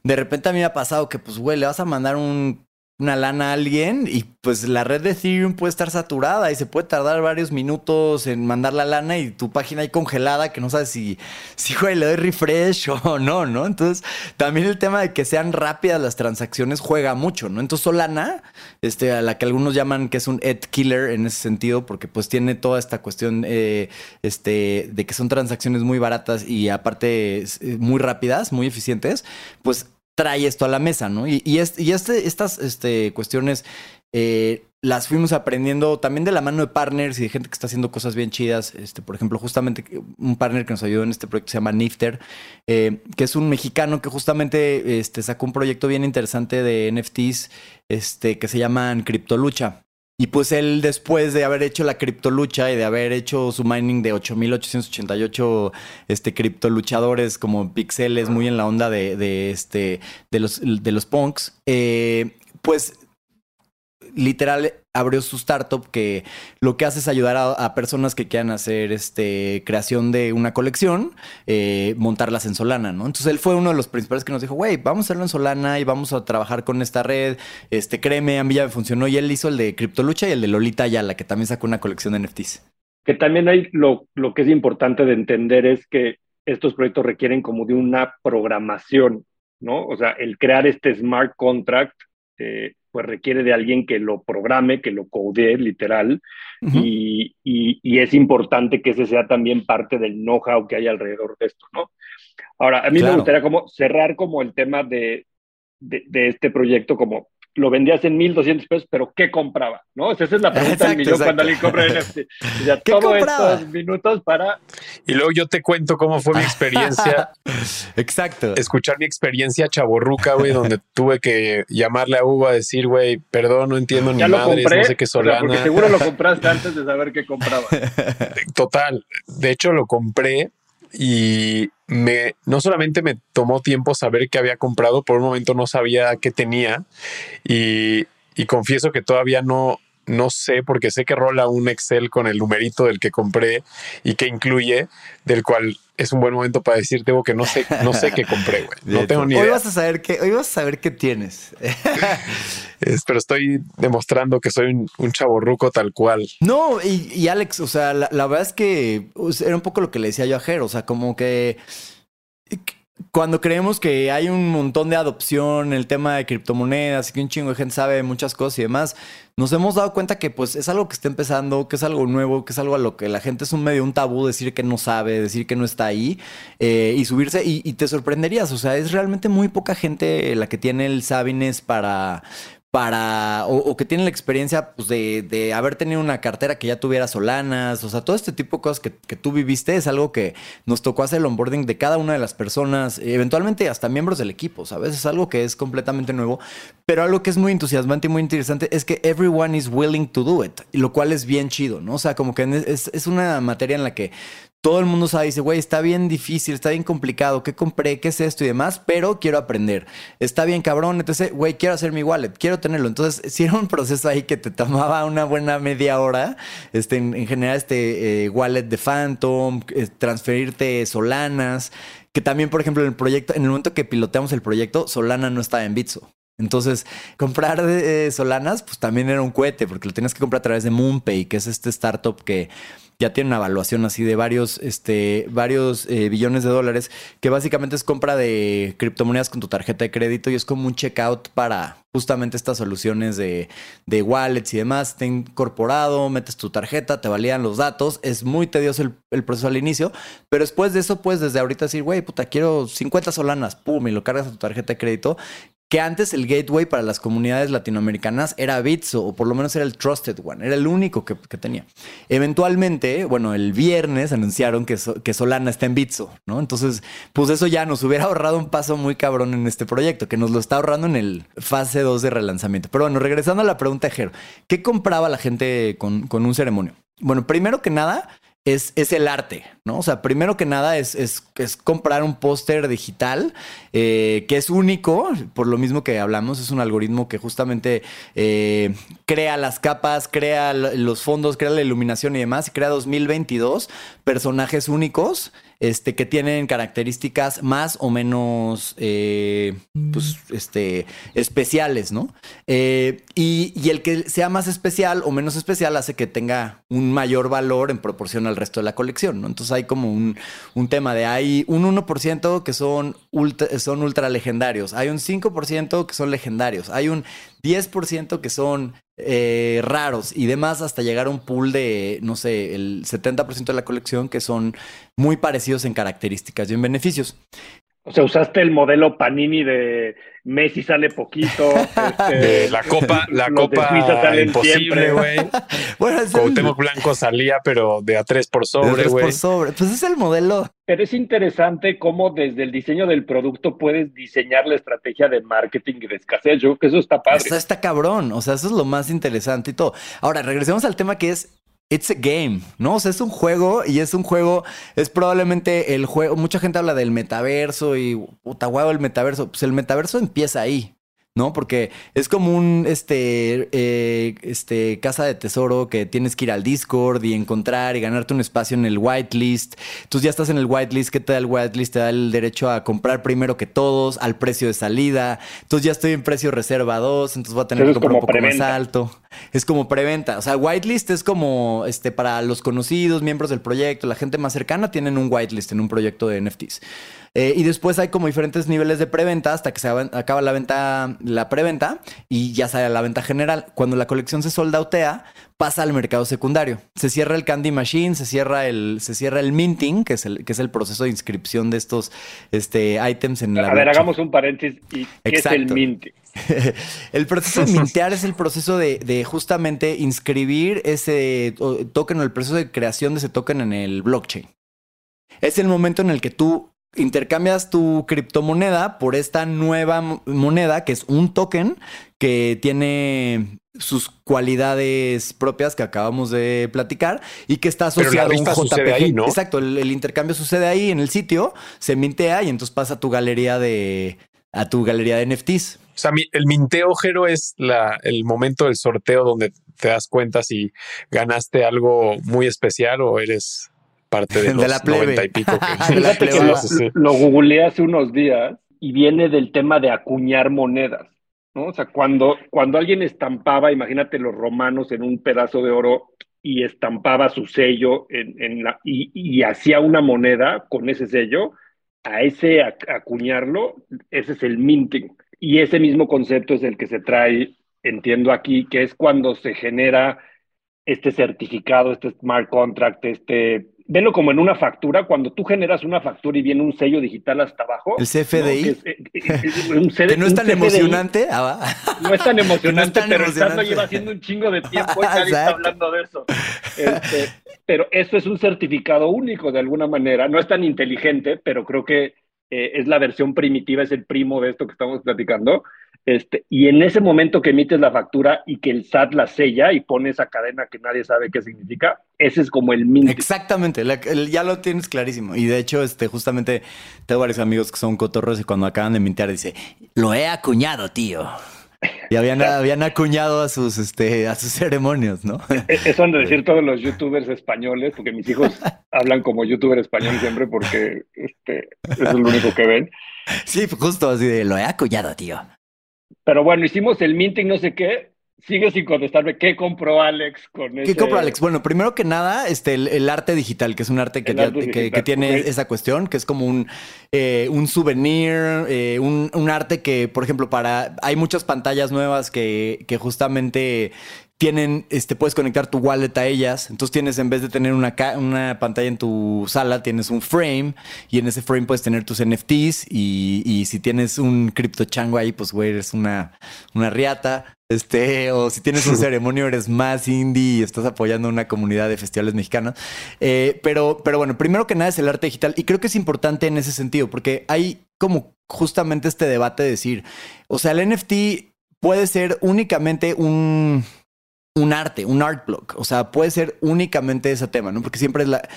de repente a mí me ha pasado que, pues, güey, le vas a mandar un una lana a alguien y pues la red de Ethereum puede estar saturada y se puede tardar varios minutos en mandar la lana y tu página ahí congelada que no sabes si, si güey, le doy refresh o no, ¿no? Entonces también el tema de que sean rápidas las transacciones juega mucho, ¿no? Entonces Solana, este, a la que algunos llaman que es un ed killer en ese sentido porque pues tiene toda esta cuestión eh, este, de que son transacciones muy baratas y aparte eh, muy rápidas, muy eficientes, pues trae esto a la mesa, ¿no? Y, este, estas este, cuestiones eh, las fuimos aprendiendo también de la mano de partners y de gente que está haciendo cosas bien chidas. Este, por ejemplo, justamente un partner que nos ayudó en este proyecto se llama Nifter, eh, que es un mexicano que justamente este, sacó un proyecto bien interesante de NFTs este, que se llaman Criptolucha. Y pues él, después de haber hecho la criptolucha y de haber hecho su mining de 8888 este, criptoluchadores como pixeles, muy en la onda de, de este, de, los, de los punks, eh, pues literal abrió su startup que lo que hace es ayudar a, personas que quieran hacer este creación de una colección, eh, montarlas en Solana, ¿no? Entonces él fue uno de los principales que nos dijo, güey, vamos a hacerlo en Solana y vamos a trabajar con esta red. Este, créeme, a mí ya me funcionó. Y él hizo el de Criptolucha y el de Lolita Ayala, que también sacó una colección de NFTs. Que también hay lo, lo que es importante de entender es que estos proyectos requieren como de una programación, ¿no? O sea, el crear este smart contract eh, pues requiere de alguien que lo programe, que lo codee literal, y, es importante que ese sea también parte del know-how que hay alrededor de esto, ¿no? Ahora, a mí me gustaría como cerrar como el tema de, de, este proyecto como lo vendías en 1200 pesos, pero ¿qué compraba? ¿No? esa es la pregunta del millón cuando alguien compra NFT. O sea, todos estos minutos para. Y luego yo te cuento cómo fue mi experiencia. exacto. Escuchar mi experiencia chaborruca, güey, donde tuve que llamarle a Hugo a decir, güey, perdón, no entiendo ni madres, no sé qué Solana. porque seguro lo compraste antes de saber qué compraba. Total. De hecho, lo compré y me no solamente me tomó tiempo saber qué había comprado, por un momento no sabía qué tenía y, y confieso que todavía no, no sé, porque sé que rola un Excel con el numerito del que compré y que incluye, del cual es un buen momento para decirte que no sé, no sé qué compré, güey. No tengo ni idea. Hoy vas a saber qué, hoy vas a saber qué tienes. pero estoy demostrando que soy un, un chaborruco tal cual. No, y, Alex, o sea, la, la, verdad es que era un poco lo que le decía yo a Jer, o sea, como que cuando creemos que hay un montón de adopción, el tema de criptomonedas y que un chingo de gente sabe muchas cosas y demás, nos hemos dado cuenta que pues es algo que está empezando, que es algo nuevo, que es algo a lo que la gente es un medio un tabú decir que no sabe, decir que no está ahí eh, y subirse y, y, te sorprenderías, o sea, es realmente muy poca gente la que tiene el sabines para para, o, que tienen la experiencia pues, de, de, haber tenido una cartera que ya tuviera solanas, o sea, todo este tipo de cosas que, que, tú viviste es algo que nos tocó hacer el onboarding de cada una de las personas, eventualmente hasta miembros del equipo, ¿sabes? Es algo que es completamente nuevo, pero algo que es muy entusiasmante y muy interesante es que everyone is willing to do it, lo cual es bien chido, ¿no? O sea, como que es, es una materia en la que todo el mundo sabe, dice, güey, está bien difícil, está bien complicado, ¿qué compré? ¿Qué es esto y demás? Pero quiero aprender. Está bien cabrón, entonces, güey, quiero hacer mi wallet, quiero tenerlo. Entonces, si era un proceso ahí que te tomaba una buena media hora, este, en, general, este eh, wallet de Phantom, eh, transferirte Solanas, que también, por ejemplo, en el proyecto, en el momento que piloteamos el proyecto, Solana no estaba en Bitso. Entonces, comprar eh, Solanas, pues también era un cohete, porque lo tenías que comprar a través de MoonPay, que es este startup que ya tiene una evaluación así de varios, este, varios eh, billones de dólares, que básicamente es compra de criptomonedas con tu tarjeta de crédito y es como un checkout para justamente estas soluciones de, de wallets y demás. Te incorporado, metes tu tarjeta, te valían los datos. Es muy tedioso el, el proceso al inicio, pero después de eso puedes desde ahorita decir, güey, puta, quiero 50 solanas, pum, y lo cargas a tu tarjeta de crédito que antes el gateway para las comunidades latinoamericanas era Bitso, o por lo menos era el Trusted One, era el único que, tenía. Eventualmente, bueno, el viernes anunciaron que, Solana está en Bitso, ¿no? Entonces, pues eso ya nos hubiera ahorrado un paso muy cabrón en este proyecto, que nos lo está ahorrando en el fase 2 de relanzamiento. Pero bueno, regresando a la pregunta de Jero, ¿qué compraba la gente con un ceremonio? Bueno, primero que nada, es, es, el arte, ¿no? O sea, primero que nada es, es, es comprar un póster digital eh, que es único, por lo mismo que hablamos, es un algoritmo que justamente eh, crea las capas, crea los fondos, crea la iluminación y demás, y crea 2022 personajes únicos este, que tienen características más o menos eh, pues, este, especiales, ¿no? Eh, y, el que sea más especial o menos especial hace que tenga un mayor valor en proporción al resto de la colección, ¿no? Entonces hay como un, tema de hay un 1% que son ultra, son ultra legendarios, hay un 5% que son legendarios, hay un 10% que son eh, raros y demás hasta llegar a un pool de, no sé, el 70% de la colección que son muy parecidos en características y en beneficios. O sea, usaste el modelo Panini de Messi sale poquito. Este, la copa, la copa imposible, güey. bueno, Cuauhtémoc Blanco salía, pero de a tres por sobre, güey. por sobre. Pues es el modelo. Pero es interesante cómo desde el diseño del producto puedes diseñar la estrategia de marketing y de escasez. Yo creo que eso está padre. Eso está cabrón. O sea, eso es lo más interesante y todo. Ahora, regresemos al tema que es It's a game, ¿no? O sea, es un juego y es un juego, es probablemente el juego, mucha gente habla del metaverso y puta huevo el metaverso, pues el metaverso empieza ahí, ¿no? Porque es como un este, eh, este casa de tesoro que tienes que ir al Discord y encontrar y ganarte un espacio en el whitelist. Entonces ya estás en el whitelist, ¿qué te da el whitelist? Te da el derecho a comprar primero que todos, al precio de salida. Entonces ya estoy en precio reserva 2, entonces voy a tener que comprar un poco más alto. Es como preventa. O sea, whitelist es como este para los conocidos, miembros del proyecto, la gente más cercana tienen un whitelist en un proyecto de NFTs. Eh, y después hay como diferentes niveles de preventa hasta que se acaba la venta, la preventa y ya sale a la venta general. Cuando la colección se soldautea, pasa al mercado secundario. Se cierra el candy machine, se cierra el, se cierra el minting, que es el, que es el proceso de inscripción de estos este, items en la. A ver, hagamos un paréntesis. ¿Y ¿Qué es el minting? el proceso de mintear es el proceso de, de, justamente inscribir ese token o el proceso de creación de ese token en el blockchain. Es el momento en el que tú intercambias tu criptomoneda por esta nueva moneda que es un token que tiene sus cualidades propias que acabamos de platicar y que está asociado a un JPG. Exacto, el, intercambio sucede ahí en el sitio, se mintea y entonces pasa a tu galería de a tu galería de NFTs. O sea, el minteo, Jero, es la, el momento del sorteo donde te das cuenta si ganaste algo muy especial o eres parte de, los la plebe. y pico. lo, googleé hace unos días y viene del tema de acuñar monedas. ¿no? O sea, cuando, cuando alguien estampaba, imagínate los romanos en un pedazo de oro y estampaba su sello en, en la, y, y, hacía una moneda con ese sello, a ese acuñarlo, ese es el minting. Y ese mismo concepto es el que se trae, entiendo aquí, que es cuando se genera este certificado, este smart contract, este velo como en una factura, cuando tú generas una factura y viene un sello digital hasta abajo. El CFDI. Que, no es tan emocionante. Ah, no es tan emocionante, pero estando lleva haciendo un chingo de tiempo y nadie está hablando de eso. Este, pero eso es un certificado único de alguna manera. No es tan inteligente, pero creo que eh, es la versión primitiva, es el primo de esto que estamos platicando. Este, y en ese momento que emites la factura y que el SAT la sella y pone esa cadena que nadie sabe qué significa, ese es como el minting. Exactamente, ya lo tienes clarísimo. Y de hecho, este, justamente tengo varios amigos que son cotorros y cuando acaban de mintear dice, lo he acuñado, tío. Y habían, habían acuñado a sus, este, a sus ceremonios, ¿no? E-, eso han de decir todos los youtubers españoles, porque mis hijos hablan como youtuber español siempre porque este, es lo único que ven. Sí, justo así de, lo he acuñado, tío. Pero bueno, hicimos el minting no sé qué, Sigue sin contestarme qué compró Alex con ¿Qué compró Alex? Bueno, primero que nada, este, el, arte digital, que es un arte que, que, tiene esa cuestión, que es como un, eh, un souvenir, eh, un, un, arte que, por ejemplo, para. Hay muchas pantallas nuevas que, que justamente tienen, este, puedes conectar tu wallet a ellas. Entonces tienes, en vez de tener una, una pantalla en tu sala, tienes un frame y en ese frame puedes tener tus NFTs y, y si tienes un cripto chango ahí, pues güey, eres una, una riata. Este, o si tienes un ceremonio, eres más indie y estás apoyando una comunidad de festivales mexicanos. Eh, pero, pero bueno, primero que nada es el arte digital y creo que es importante en ese sentido porque hay como justamente este debate de decir, o sea, el NFT puede ser únicamente un un arte, un art block. O sea, puede ser únicamente ese tema, ¿no? Porque siempre es la.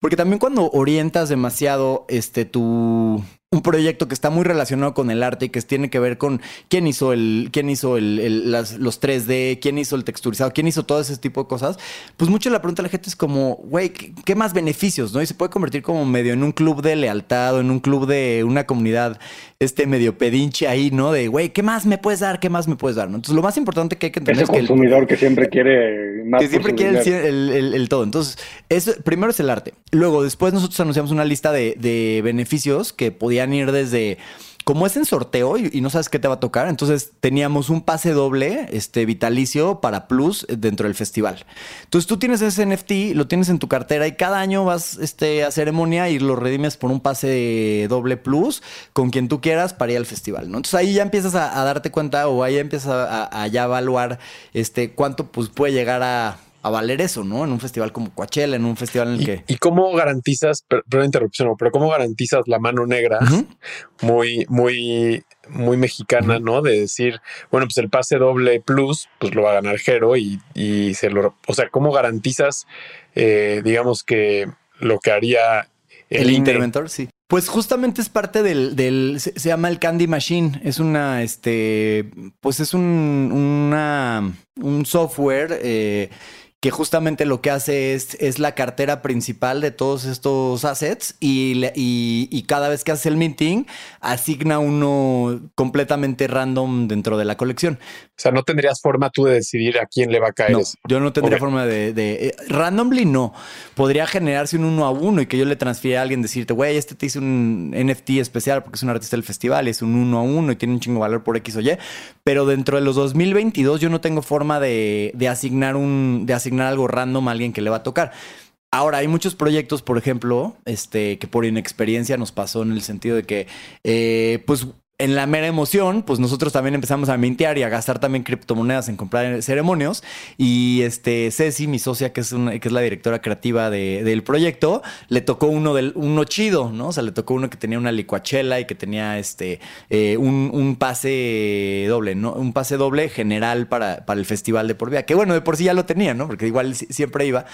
Porque también cuando orientas demasiado este tu un proyecto que está muy relacionado con el arte y que tiene que ver con quién hizo el, quién hizo el, los 3D, quién hizo el texturizado, quién hizo todo ese tipo de cosas, pues mucho la pregunta de la gente es como, güey, ¿qué, más beneficios? ¿no? Y se puede convertir como medio en un club de lealtad o en un club de una comunidad este medio pedinche ahí, ¿no? De, güey, ¿qué más me puedes dar? ¿Qué más me puedes dar? ¿no? Entonces lo más importante que hay que entender es que el consumidor que siempre quiere más. Que siempre quiere el, todo. Entonces, eso, primero es el arte. Luego, después nosotros anunciamos una lista de, de beneficios que ir desde como es en sorteo y, no sabes qué te va a tocar, entonces teníamos un pase doble, este vitalicio para Plus dentro del festival. Entonces tú tienes ese NFT, lo tienes en tu cartera y cada año vas este, a ceremonia y lo redimes por un pase doble Plus con quien tú quieras para ir al festival. Entonces ahí ya empiezas a, darte cuenta o ahí empiezas a, ya evaluar este, cuánto pues, puede llegar a a valer eso, ¿no? En un festival como Coachella, en un festival en el que... ¿Y cómo garantizas, perdón interrupción, pero cómo garantizas la mano negra muy, muy, muy mexicana, ¿no? De decir, bueno, pues el pase doble plus, pues lo va a ganar Jero y, y se lo... O sea, ¿cómo garantizas, eh, digamos que lo que haría el, interventor? Sí. Pues justamente es parte del, del se, llama el Candy Machine. Es una, este, pues es un, una, un software eh, que justamente lo que hace es, es la cartera principal de todos estos assets y, y, cada vez que hace el minting asigna uno completamente random dentro de la colección. O sea, no tendrías forma tú de decidir a quién le va a caer. No, yo no tendría forma de, de eh, randomly no. Podría generarse un uno a uno y que yo le transfiera a alguien decirte, güey, este te hice un NFT especial porque es un artista del festival, es un uno a uno y tiene un chingo valor por X o Y. Pero dentro de los 2022 yo no tengo forma de, de asignar un, de asignar algo random a alguien que le va a tocar. Ahora, hay muchos proyectos, por ejemplo, este, que por inexperiencia nos pasó en el sentido de que, eh, pues, en la mera emoción, pues nosotros también empezamos a mintear y a gastar también criptomonedas en comprar ceremonios. Y este Ceci, mi socia, que es, una, que es la directora creativa del proyecto, le tocó uno del uno chido, ¿no? O sea, le tocó uno que tenía una licuachela y que tenía este eh, un, pase doble, ¿no? Un pase doble general para, para el festival de por vida. Que bueno, de por sí ya lo tenía, ¿no? Porque igual siempre iba.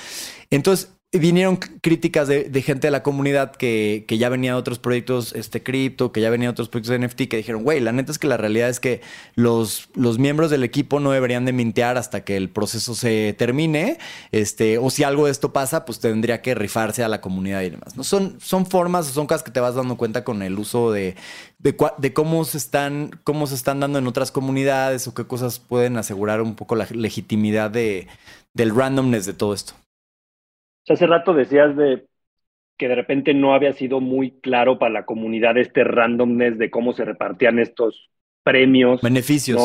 Entonces, vinieron críticas de, gente de la comunidad que, ya venía de otros proyectos este cripto, que ya venía de otros proyectos de NFT, que dijeron, güey, la neta es que la realidad es que los, los miembros del equipo no deberían de mintear hasta que el proceso se termine, este, o si algo de esto pasa, pues tendría que rifarse a la comunidad y demás. ¿no? Son, son formas, son cosas que te vas dando cuenta con el uso de, de, cómo se están, cómo se están dando en otras comunidades o qué cosas pueden asegurar un poco la legitimidad de, del randomness de todo esto hace rato decías de que de repente no había sido muy claro para la comunidad este randomness de cómo se repartían estos premios. Beneficios,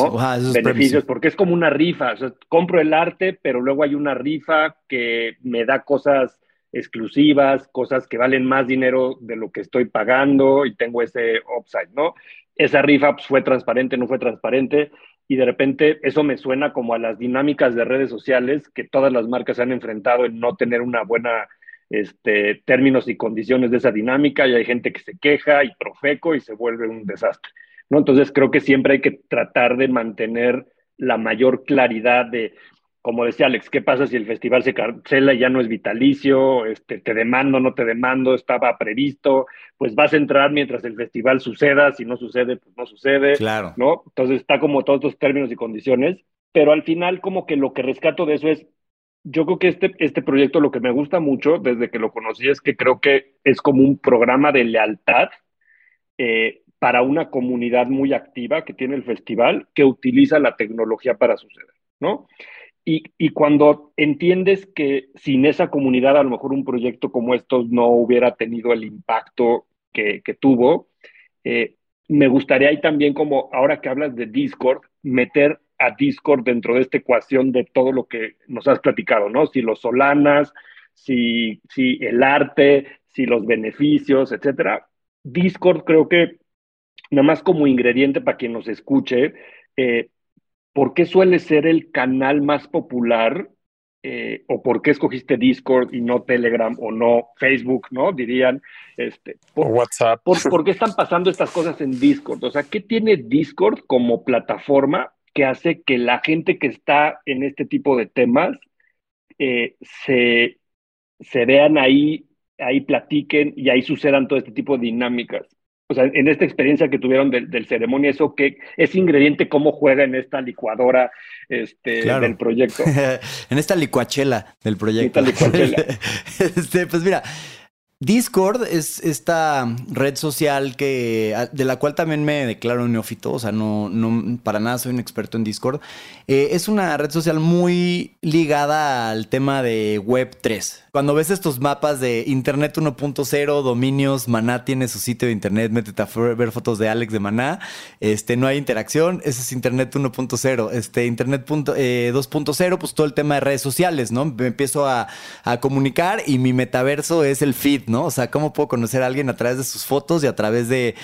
beneficios, porque es como una rifa. compro el arte, pero luego hay una rifa que me da cosas exclusivas, cosas que valen más dinero de lo que estoy pagando y tengo ese upside, ¿no? Esa rifa pues, fue transparente, no fue transparente y de repente eso me suena como a las dinámicas de redes sociales que todas las marcas se han enfrentado en no tener una buena este, términos y condiciones de esa dinámica y hay gente que se queja y profeco y se vuelve un desastre. ¿no? Entonces creo que siempre hay que tratar de mantener la mayor claridad de, como decía Alex, ¿qué pasa si el festival se cancela y ya no es vitalicio? Este, te demando, no te demando, estaba previsto, pues vas a entrar mientras el festival suceda, si no sucede, pues no sucede, Claro. ¿no? Entonces está como todos los términos y condiciones, pero al final como que lo que rescato de eso es, yo creo que este, este proyecto lo que me gusta mucho desde que lo conocí es que creo que es como un programa de lealtad eh, para una comunidad muy activa que tiene el festival que utiliza la tecnología para suceder, ¿no? Y, cuando entiendes que sin esa comunidad a lo mejor un proyecto como estos no hubiera tenido el impacto que, que tuvo, eh, me gustaría ahí también como ahora que hablas de Discord, meter a Discord dentro de esta ecuación de todo lo que nos has platicado, ¿no? Si los solanas, si, si el arte, si los beneficios, etcétera. Discord creo que nada más como ingrediente para quien nos escuche, eh, ¿por qué suele ser el canal más popular? Eh, ¿O por qué escogiste Discord y no Telegram o no Facebook, no? Dirían, este, por, o WhatsApp. Por, ¿Por qué están pasando estas cosas en Discord? O sea, ¿qué tiene Discord como plataforma que hace que la gente que está en este tipo de temas eh, se, se vean ahí, ahí platiquen y ahí sucedan todo este tipo de dinámicas? O sea, en esta experiencia que tuvieron del, del ceremonia, eso que ese ingrediente, cómo juega en esta licuadora este, claro. del proyecto. en esta licuachela del proyecto. Esta licuachela. este, pues mira, Discord es esta red social que de la cual también me declaro neófito, o sea, no, no para nada soy un experto en Discord. Eh, es una red social muy ligada al tema de Web 3. Cuando ves estos mapas de Internet 1.0, dominios, Maná tiene su sitio de Internet, métete a ver fotos de Alex de Maná, este, no hay interacción, ese es Internet 1.0. Este, Internet eh, 2.0, pues todo el tema de redes sociales, ¿no? Me empiezo a, a comunicar y mi metaverso es el feed, ¿no? O sea, ¿cómo puedo conocer a alguien a través de sus fotos y a través de,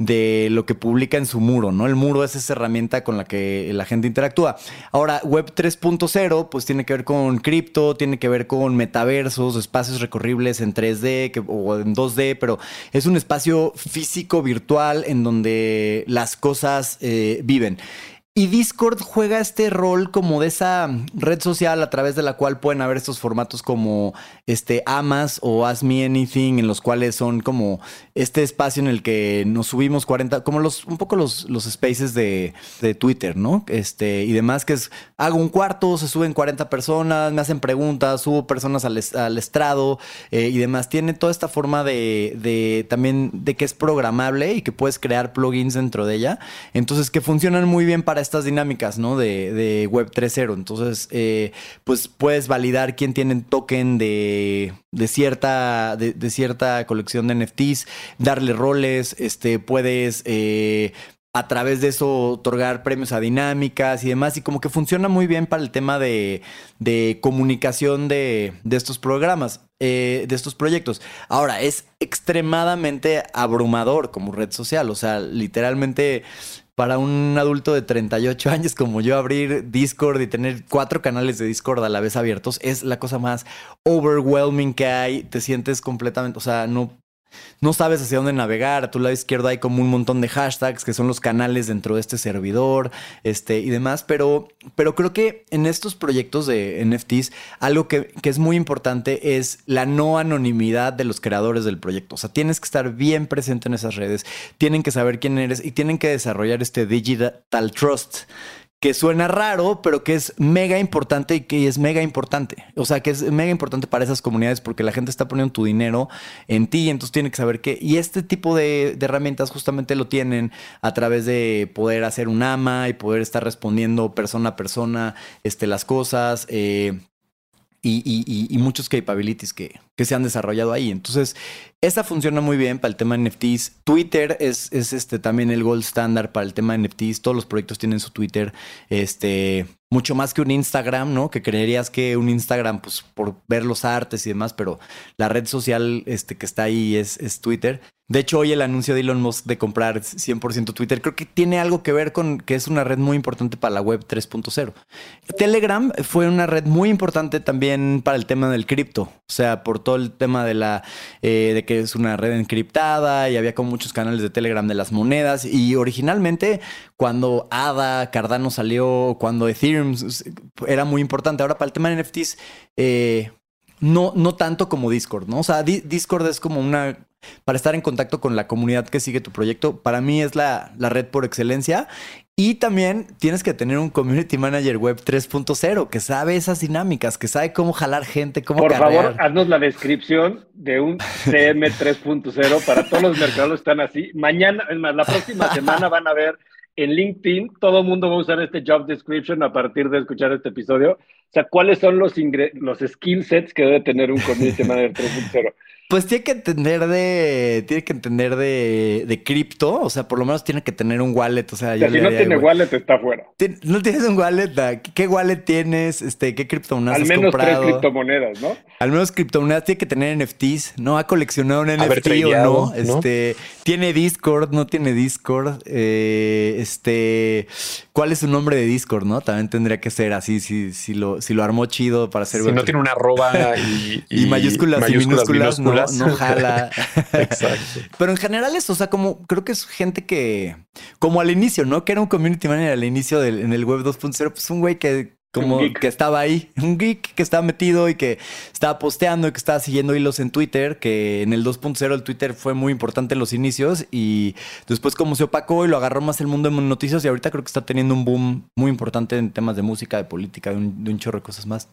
de lo que publica en su muro, ¿no? El muro es esa herramienta con la que la gente interactúa. Ahora, Web 3.0, pues tiene que ver con cripto, tiene que ver con metaversos, espacios recorribles en 3D que, o en 2D, pero es un espacio físico, virtual, en donde las cosas eh, viven. Y Discord juega este rol como de esa red social a través de la cual pueden haber estos formatos como este Amas o Ask Me Anything, en los cuales son como este espacio en el que nos subimos 40, como los, un poco los, los spaces de, de Twitter, ¿no? Este, y demás, que es, hago un cuarto, se suben 40 personas, me hacen preguntas, subo personas al, al estrado eh, y demás. Tiene toda esta forma de, de también de que es programable y que puedes crear plugins dentro de ella. Entonces, que funcionan muy bien para estas dinámicas, ¿no? De, de Web 3.0. Entonces, eh, pues puedes validar quién tiene token de, de cierta, de, cierta colección de NFTs, darle roles, este, puedes... Eh, a través de eso otorgar premios a dinámicas y demás, y como que funciona muy bien para el tema de, de comunicación de, de, estos programas, eh, de estos proyectos. Ahora, es extremadamente abrumador como red social, o sea, literalmente para un adulto de 38 años como yo abrir Discord y tener cuatro canales de Discord a la vez abiertos es la cosa más overwhelming que hay. Te sientes completamente, o sea, no, no sabes hacia dónde navegar. A tu lado izquierdo hay como un montón de hashtags que son los canales dentro de este servidor este, y demás. Pero, pero creo que en estos proyectos de NFTs, algo que, que, es muy importante es la no anonimidad de los creadores del proyecto. O sea, tienes que estar bien presente en esas redes, tienen que saber quién eres y tienen que desarrollar este digital trust que suena raro, pero que es mega importante y que es mega importante. O sea, que es mega importante para esas comunidades porque la gente está poniendo tu dinero en ti, entonces tiene que saber que... Y este tipo de, de herramientas justamente lo tienen a través de poder hacer un ama y poder estar respondiendo persona a persona este, las cosas. Eh, y, y, muchos capabilities que, que, se han desarrollado ahí. Entonces, esta funciona muy bien para el tema de NFTs. Twitter es, es este, también el gold standard para el tema de NFTs. Todos los proyectos tienen su Twitter. Este, mucho más que un Instagram, ¿no? Que creerías que un Instagram, pues, por ver los artes y demás, pero la red social este, que está ahí es, es Twitter. De hecho, hoy el anuncio de Elon Musk de comprar 100% Twitter creo que tiene algo que ver con que es una red muy importante para la web 3.0. Telegram fue una red muy importante también para el tema del cripto. O sea, por todo el tema de la eh, de que es una red encriptada y había como muchos canales de Telegram de las monedas. Y originalmente, cuando ADA, Cardano salió, cuando Ethereum era muy importante. Ahora, para el tema de NFTs, eh, no, no tanto como Discord, ¿no? O sea, Discord es como una para estar en contacto con la comunidad que sigue tu proyecto. Para mí es la, la, red por excelencia. Y también tienes que tener un community manager web 3.0 que sabe esas dinámicas, que sabe cómo jalar gente, cómo Por favor, haznos la descripción de un CM 3.0 para todos los mercados están así. Mañana, es más, la próxima semana van a ver en LinkedIn, todo el mundo va a usar este job description a partir de escuchar este episodio. O sea, ¿cuáles son los, los skill sets que debe tener un community manager 3.0? Pues tiene que entender de. Tiene que entender de, de cripto. O sea, por lo menos tiene que tener un wallet. O sea, si no tiene wallet, está fuera. No tienes un wallet. ¿Qué wallet tienes? Este, ¿qué criptomonedas Al menos tres criptomonedas, ¿no? Al menos criptomonedas tiene que tener NFTs. No ha coleccionado un NFT o no. Este, tiene Discord, no tiene Discord. Eh, este, ¿cuál es su nombre de Discord, no? También tendría que ser así, si, si lo, si lo armó chido para ser. Si no tiene una arroba y, y, mayúsculas, y minúsculas, No, no jala. Exacto. Pero en general es, o sea, como creo que es gente que, como al inicio, ¿no? Que era un community manager al inicio del, en el web 2.0, pues un güey que como que estaba ahí, un geek que estaba metido y que estaba posteando y que estaba siguiendo hilos en Twitter, que en el 2.0 el Twitter fue muy importante en los inicios y después como se opacó y lo agarró más el mundo de noticias y ahorita creo que está teniendo un boom muy importante en temas de música, de política, de un, de un chorro de cosas más.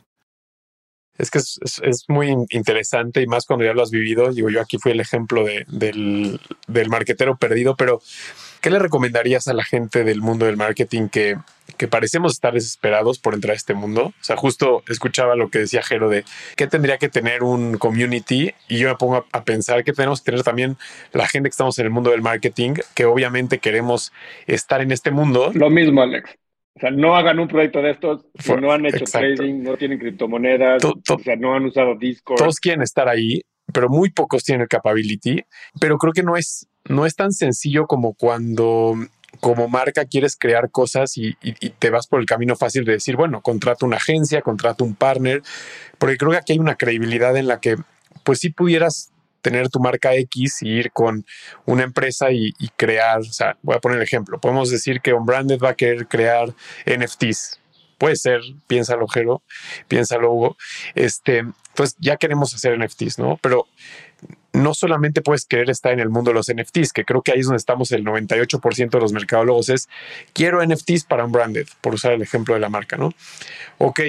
Es que es, es, muy interesante y más cuando ya lo has vivido. Digo, yo aquí fui el ejemplo de, del, del marquetero perdido, pero ¿qué le recomendarías a la gente del mundo del marketing que, que parecemos estar desesperados por entrar a este mundo? O sea, justo escuchaba lo que decía Jero de qué tendría que tener un community y yo me pongo a, a pensar que tenemos que tener también la gente que estamos en el mundo del marketing, que obviamente queremos estar en este mundo. Lo mismo, Alex. O sea, no hagan un proyecto de estos si no han hecho trading, no tienen criptomonedas, o sea, no han usado Discord. Todos quieren estar ahí, pero muy pocos tienen el capability. Pero creo que no es, no es tan sencillo como cuando como marca quieres crear cosas y, y, y, te vas por el camino fácil de decir, bueno, contrato una agencia, contrato un partner, porque creo que aquí hay una credibilidad en la que pues si pudieras tener tu marca X y ir con una empresa y, crear, o sea, voy a poner el ejemplo, podemos decir que Unbranded va a querer crear NFTs. Puede ser, piénsalo, Jero, piénsalo, Hugo. Este, pues ya queremos hacer NFTs, ¿no? Pero no solamente puedes querer estar en el mundo de los NFTs, que creo que ahí es donde estamos el 98% de los mercadólogos, es quiero NFTs para Unbranded, por usar el ejemplo de la marca, ¿no? Ok,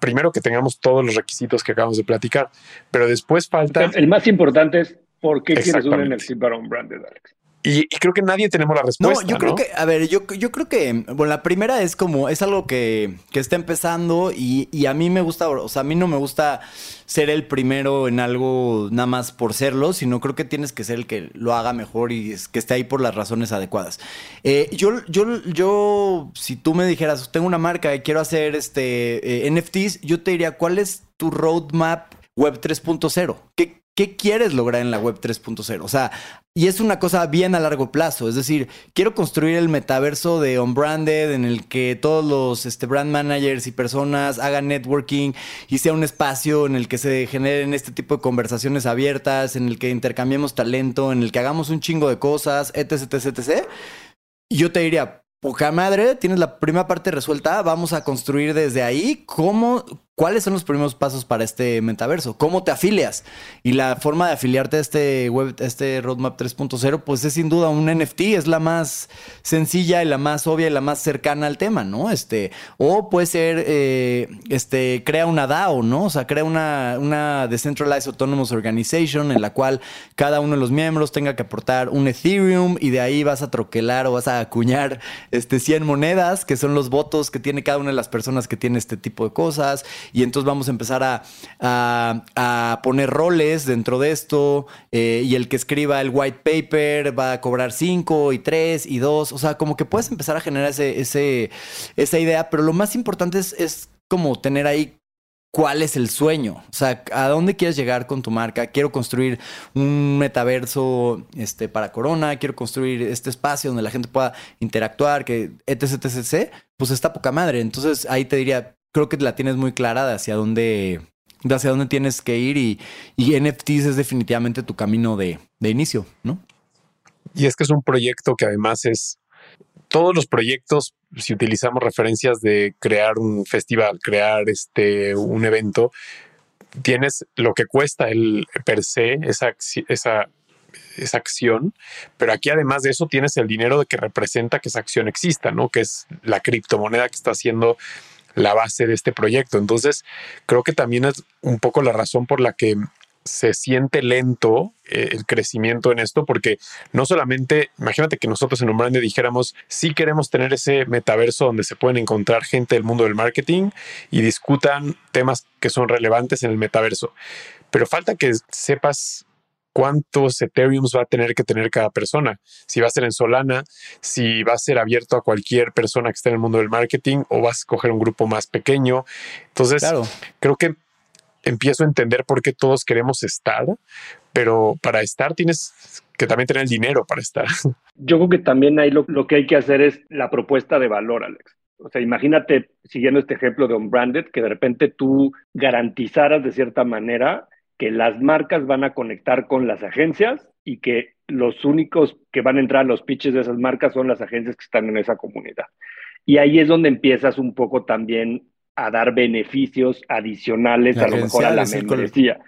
primero que tengamos todos los requisitos que acabamos de platicar, pero después falta... El más importante es por qué quieres un NFT para un branded, Alex. Y, y, creo que nadie tenemos la respuesta. No, yo creo ¿no? que, a ver, yo, yo creo que, bueno, la primera es como, es algo que, que está empezando y, y, a mí me gusta, o sea, a mí no me gusta ser el primero en algo nada más por serlo, sino creo que tienes que ser el que lo haga mejor y que esté ahí por las razones adecuadas. Eh, yo, yo, yo, si tú me dijeras, tengo una marca y quiero hacer este eh, NFTs, yo te diría, ¿cuál es tu roadmap web 3.0? ¿Qué, ¿Qué quieres lograr en la web 3.0? O sea, y es una cosa bien a largo plazo. Es decir, quiero construir el metaverso de Unbranded en el que todos los este, brand managers y personas hagan networking y sea un espacio en el que se generen este tipo de conversaciones abiertas, en el que intercambiemos talento, en el que hagamos un chingo de cosas, etc, etc, etc. Y yo te diría, poca madre, tienes la primera parte resuelta, vamos a construir desde ahí cómo, ¿Cuáles son los primeros pasos para este metaverso? ¿Cómo te afilias? Y la forma de afiliarte a este web, este roadmap 3.0, pues es sin duda un NFT, es la más sencilla y la más obvia y la más cercana al tema, ¿no? Este, o puede ser, eh, este, crea una DAO, ¿no? O sea, crea una, una Decentralized Autonomous Organization en la cual cada uno de los miembros tenga que aportar un Ethereum y de ahí vas a troquelar o vas a acuñar este 100 monedas, que son los votos que tiene cada una de las personas que tiene este tipo de cosas y entonces vamos a empezar a, a, poner roles dentro de esto eh, y el que escriba el white paper va a cobrar 5 y 3 y 2, o sea, como que puedes empezar a generar ese, ese, esa idea, pero lo más importante es, es como tener ahí cuál es el sueño, o sea, a dónde quieres llegar con tu marca. Quiero construir un metaverso este, para Corona, quiero construir este espacio donde la gente pueda interactuar, que etc, etc, pues está poca madre. Entonces ahí te diría, creo que la tienes muy clara de hacia dónde, de hacia dónde tienes que ir y, y NFTs es definitivamente tu camino de, de inicio, ¿no? Y es que es un proyecto que además es todos los proyectos, si utilizamos referencias de crear un festival, crear este un evento, tienes lo que cuesta el per se esa, esa, esa acción, pero aquí además de eso tienes el dinero de que representa que esa acción exista, ¿no? Que es la criptomoneda que está haciendo la base de este proyecto. Entonces, creo que también es un poco la razón por la que se siente lento eh, el crecimiento en esto, porque no solamente, imagínate que nosotros en un brand dijéramos, sí queremos tener ese metaverso donde se pueden encontrar gente del mundo del marketing y discutan temas que son relevantes en el metaverso, pero falta que sepas cuántos Ethereum va a tener que tener cada persona. Si va a ser en Solana, si va a ser abierto a cualquier persona que esté en el mundo del marketing o vas a escoger un grupo más pequeño. Entonces, creo que empiezo a entender por qué todos queremos estar, pero para estar tienes que también tener el dinero para estar. Yo creo que también ahí lo, lo que hay que hacer es la propuesta de valor, Alex. O sea, imagínate, siguiendo este ejemplo de Unbranded, que de repente tú garantizaras de cierta manera que las marcas van a conectar con las agencias y que los únicos que van a entrar a los pitches de esas marcas son las agencias que están en esa comunidad. Y ahí es donde empiezas un poco también a dar beneficios adicionales a lo mejor a la membresía.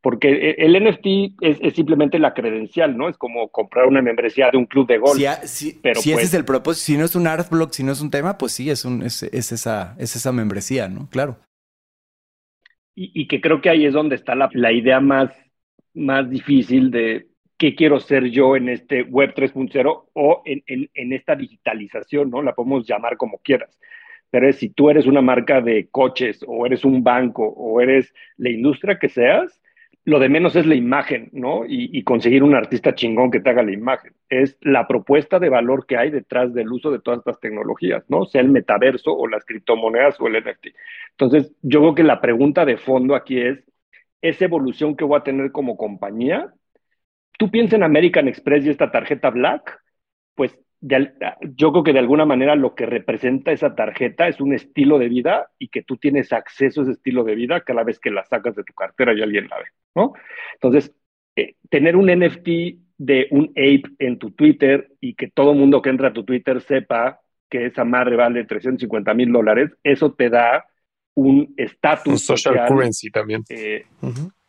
Porque el NFT es, simplemente la credencial, ¿no? Es como comprar una membresía de un club de golf. Si, pero si ese pues es el propósito, si no es un art block, si no es un tema, pues sí, es, un, es, es, esa, es esa membresía, ¿no? Claro y, que creo que ahí es donde está la, la, idea más, más difícil de qué quiero ser yo en este Web 3.0 o en, en, en, esta digitalización, ¿no? La podemos llamar como quieras. Pero es si tú eres una marca de coches o eres un banco o eres la industria que seas, lo de menos es la imagen, ¿no? Y, conseguir un artista chingón que te haga la imagen. Es la propuesta de valor que hay detrás del uso de todas estas tecnologías, ¿no? Sea el metaverso o las criptomonedas o el NFT. Entonces, yo creo que la pregunta de fondo aquí es, esa evolución que voy a tener como compañía, tú piensas en American Express y esta tarjeta Black, pues yo creo que de alguna manera lo que representa esa tarjeta es un estilo de vida y que tú tienes acceso a ese estilo de vida cada vez que la sacas de tu cartera y alguien la ve, ¿no? Entonces, eh, tener un NFT de un ape en tu Twitter y que todo mundo que entra a tu Twitter sepa que esa madre vale 350 mil dólares, eso te da un estatus. social, currency también. Eh,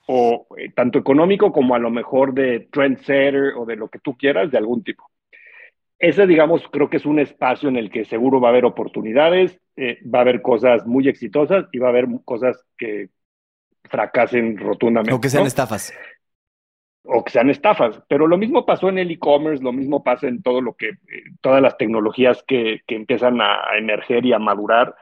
o eh, tanto económico como a lo mejor de trendsetter o de lo que tú quieras de algún tipo ese, digamos, creo que es un espacio en el que seguro va a haber oportunidades, eh, va a haber cosas muy exitosas y va a haber cosas que fracasen rotundamente. O que sean estafas. O que sean estafas. Pero lo mismo pasó en el e-commerce, lo mismo pasa en todo lo que, eh, todas las tecnologías que, que empiezan a emerger y a madurar.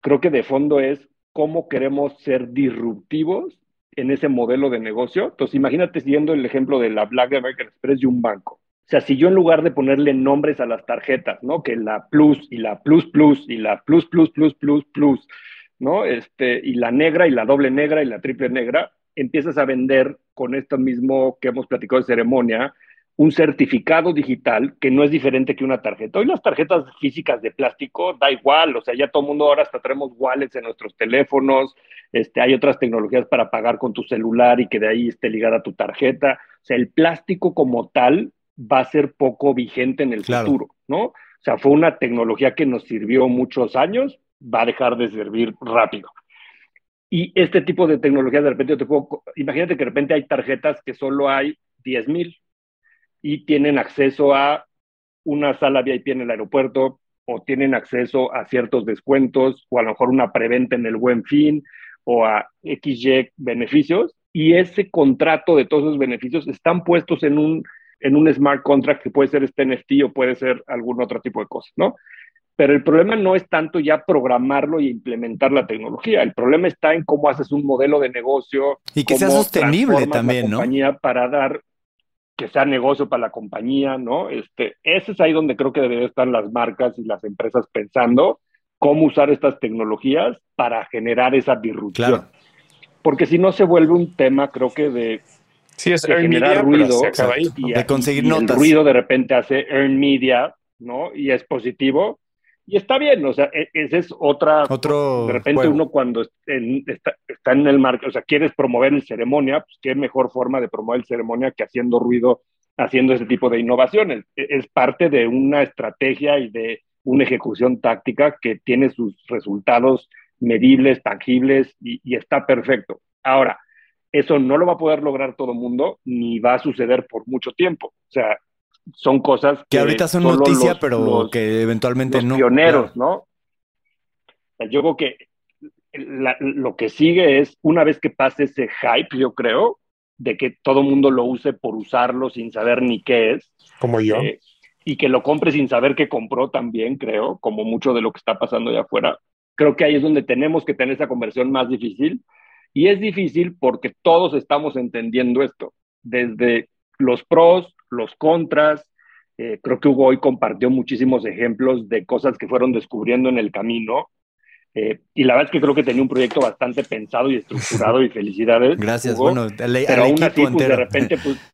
Creo que de fondo es cómo queremos ser disruptivos en ese modelo de negocio. Entonces, imagínate siguiendo el ejemplo de la Black American Express y un banco. O sea, si yo en lugar de ponerle nombres a las tarjetas, ¿no? Que la Plus y la Plus Plus y la Plus Plus Plus Plus Plus, ¿no? Este, y la negra y la doble negra y la triple negra, empiezas a vender con esto mismo que hemos platicado de ceremonia, un certificado digital que no es diferente que una tarjeta. Hoy las tarjetas físicas de plástico da igual, o sea, ya todo el mundo ahora hasta traemos wallets en nuestros teléfonos, este, hay otras tecnologías para pagar con tu celular y que de ahí esté ligada tu tarjeta. O sea, el plástico como tal va a ser poco vigente en el futuro, ¿no? O sea, fue una tecnología que nos sirvió muchos años, va a dejar de servir rápido. Y este tipo de tecnología, de repente, yo te puedo, imagínate que de repente hay tarjetas que solo hay 10 mil y tienen acceso a una sala VIP en el aeropuerto o tienen acceso a ciertos descuentos o a lo mejor una preventa en el buen fin o a XY beneficios y ese contrato de todos esos beneficios están puestos en un en un smart contract que puede ser este NFT o puede ser algún otro tipo de cosa, ¿no? Pero el problema no es tanto ya programarlo y implementar la tecnología. El problema está en cómo haces un modelo de negocio. Y que sea sostenible también, ¿no? Para dar que sea negocio para la compañía, ¿no? Este, ese es ahí donde creo que deberían estar las marcas y las empresas pensando cómo usar estas tecnologías para generar esa disrupción. Porque si no se vuelve un tema, creo que de Sí, es earn media, ruido y, de conseguir notas. El ruido de repente hace earn media, ¿no? Y es positivo. y está bien, o sea, e, ese es otra. Otro. De repente uno cuando está, está, en el marco, o sea, quieres promover el ceremonia, pues qué mejor forma de promover el ceremonia que haciendo ruido, haciendo ese tipo de innovaciones. E, es parte de una estrategia y de una ejecución táctica que tiene sus resultados medibles, tangibles y, y está perfecto. Ahora, eso no lo va a poder lograr todo el mundo ni va a suceder por mucho tiempo. O sea, son cosas que, ahorita son noticia, pero que eventualmente los no. Pioneros, ¿no? Yo creo que lo que sigue es, una vez que pase ese hype, yo creo, de que todo el mundo lo use por usarlo sin saber ni qué es. Como yo. Eh, y que lo compre sin saber qué compró también, creo, como mucho de lo que está pasando allá afuera. Creo que ahí es donde tenemos que tener esa conversión más difícil. Y es difícil porque todos estamos entendiendo esto, desde los pros, los contras. Eh, creo que Hugo hoy compartió muchísimos ejemplos de cosas que fueron descubriendo en el camino. Eh, y la verdad es que creo que tenía un proyecto bastante pensado y estructurado y felicidades. Gracias, bueno, pero aún así, pues, de repente, pues,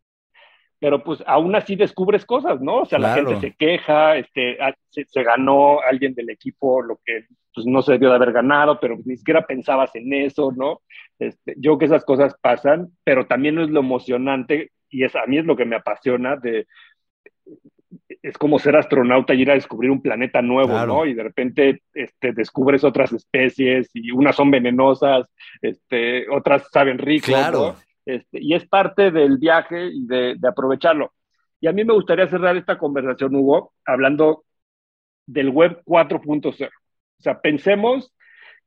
pero pues aún así descubres cosas, ¿no? O sea, la gente se queja, este, ah, se, ganó alguien del equipo lo que pues, no se debió de haber ganado, pero ni siquiera pensabas en eso, ¿no? Este, yo creo que esas cosas pasan, pero también es lo emocionante y es, a mí es lo que me apasiona de, es como ser astronauta y ir a descubrir un planeta nuevo, ¿no? Y de repente este, descubres otras especies y unas son venenosas, este, otras saben rico, claro. Este, y es parte del viaje y de, aprovecharlo. Y a mí me gustaría cerrar esta conversación, Hugo, hablando del web 4.0. O sea, pensemos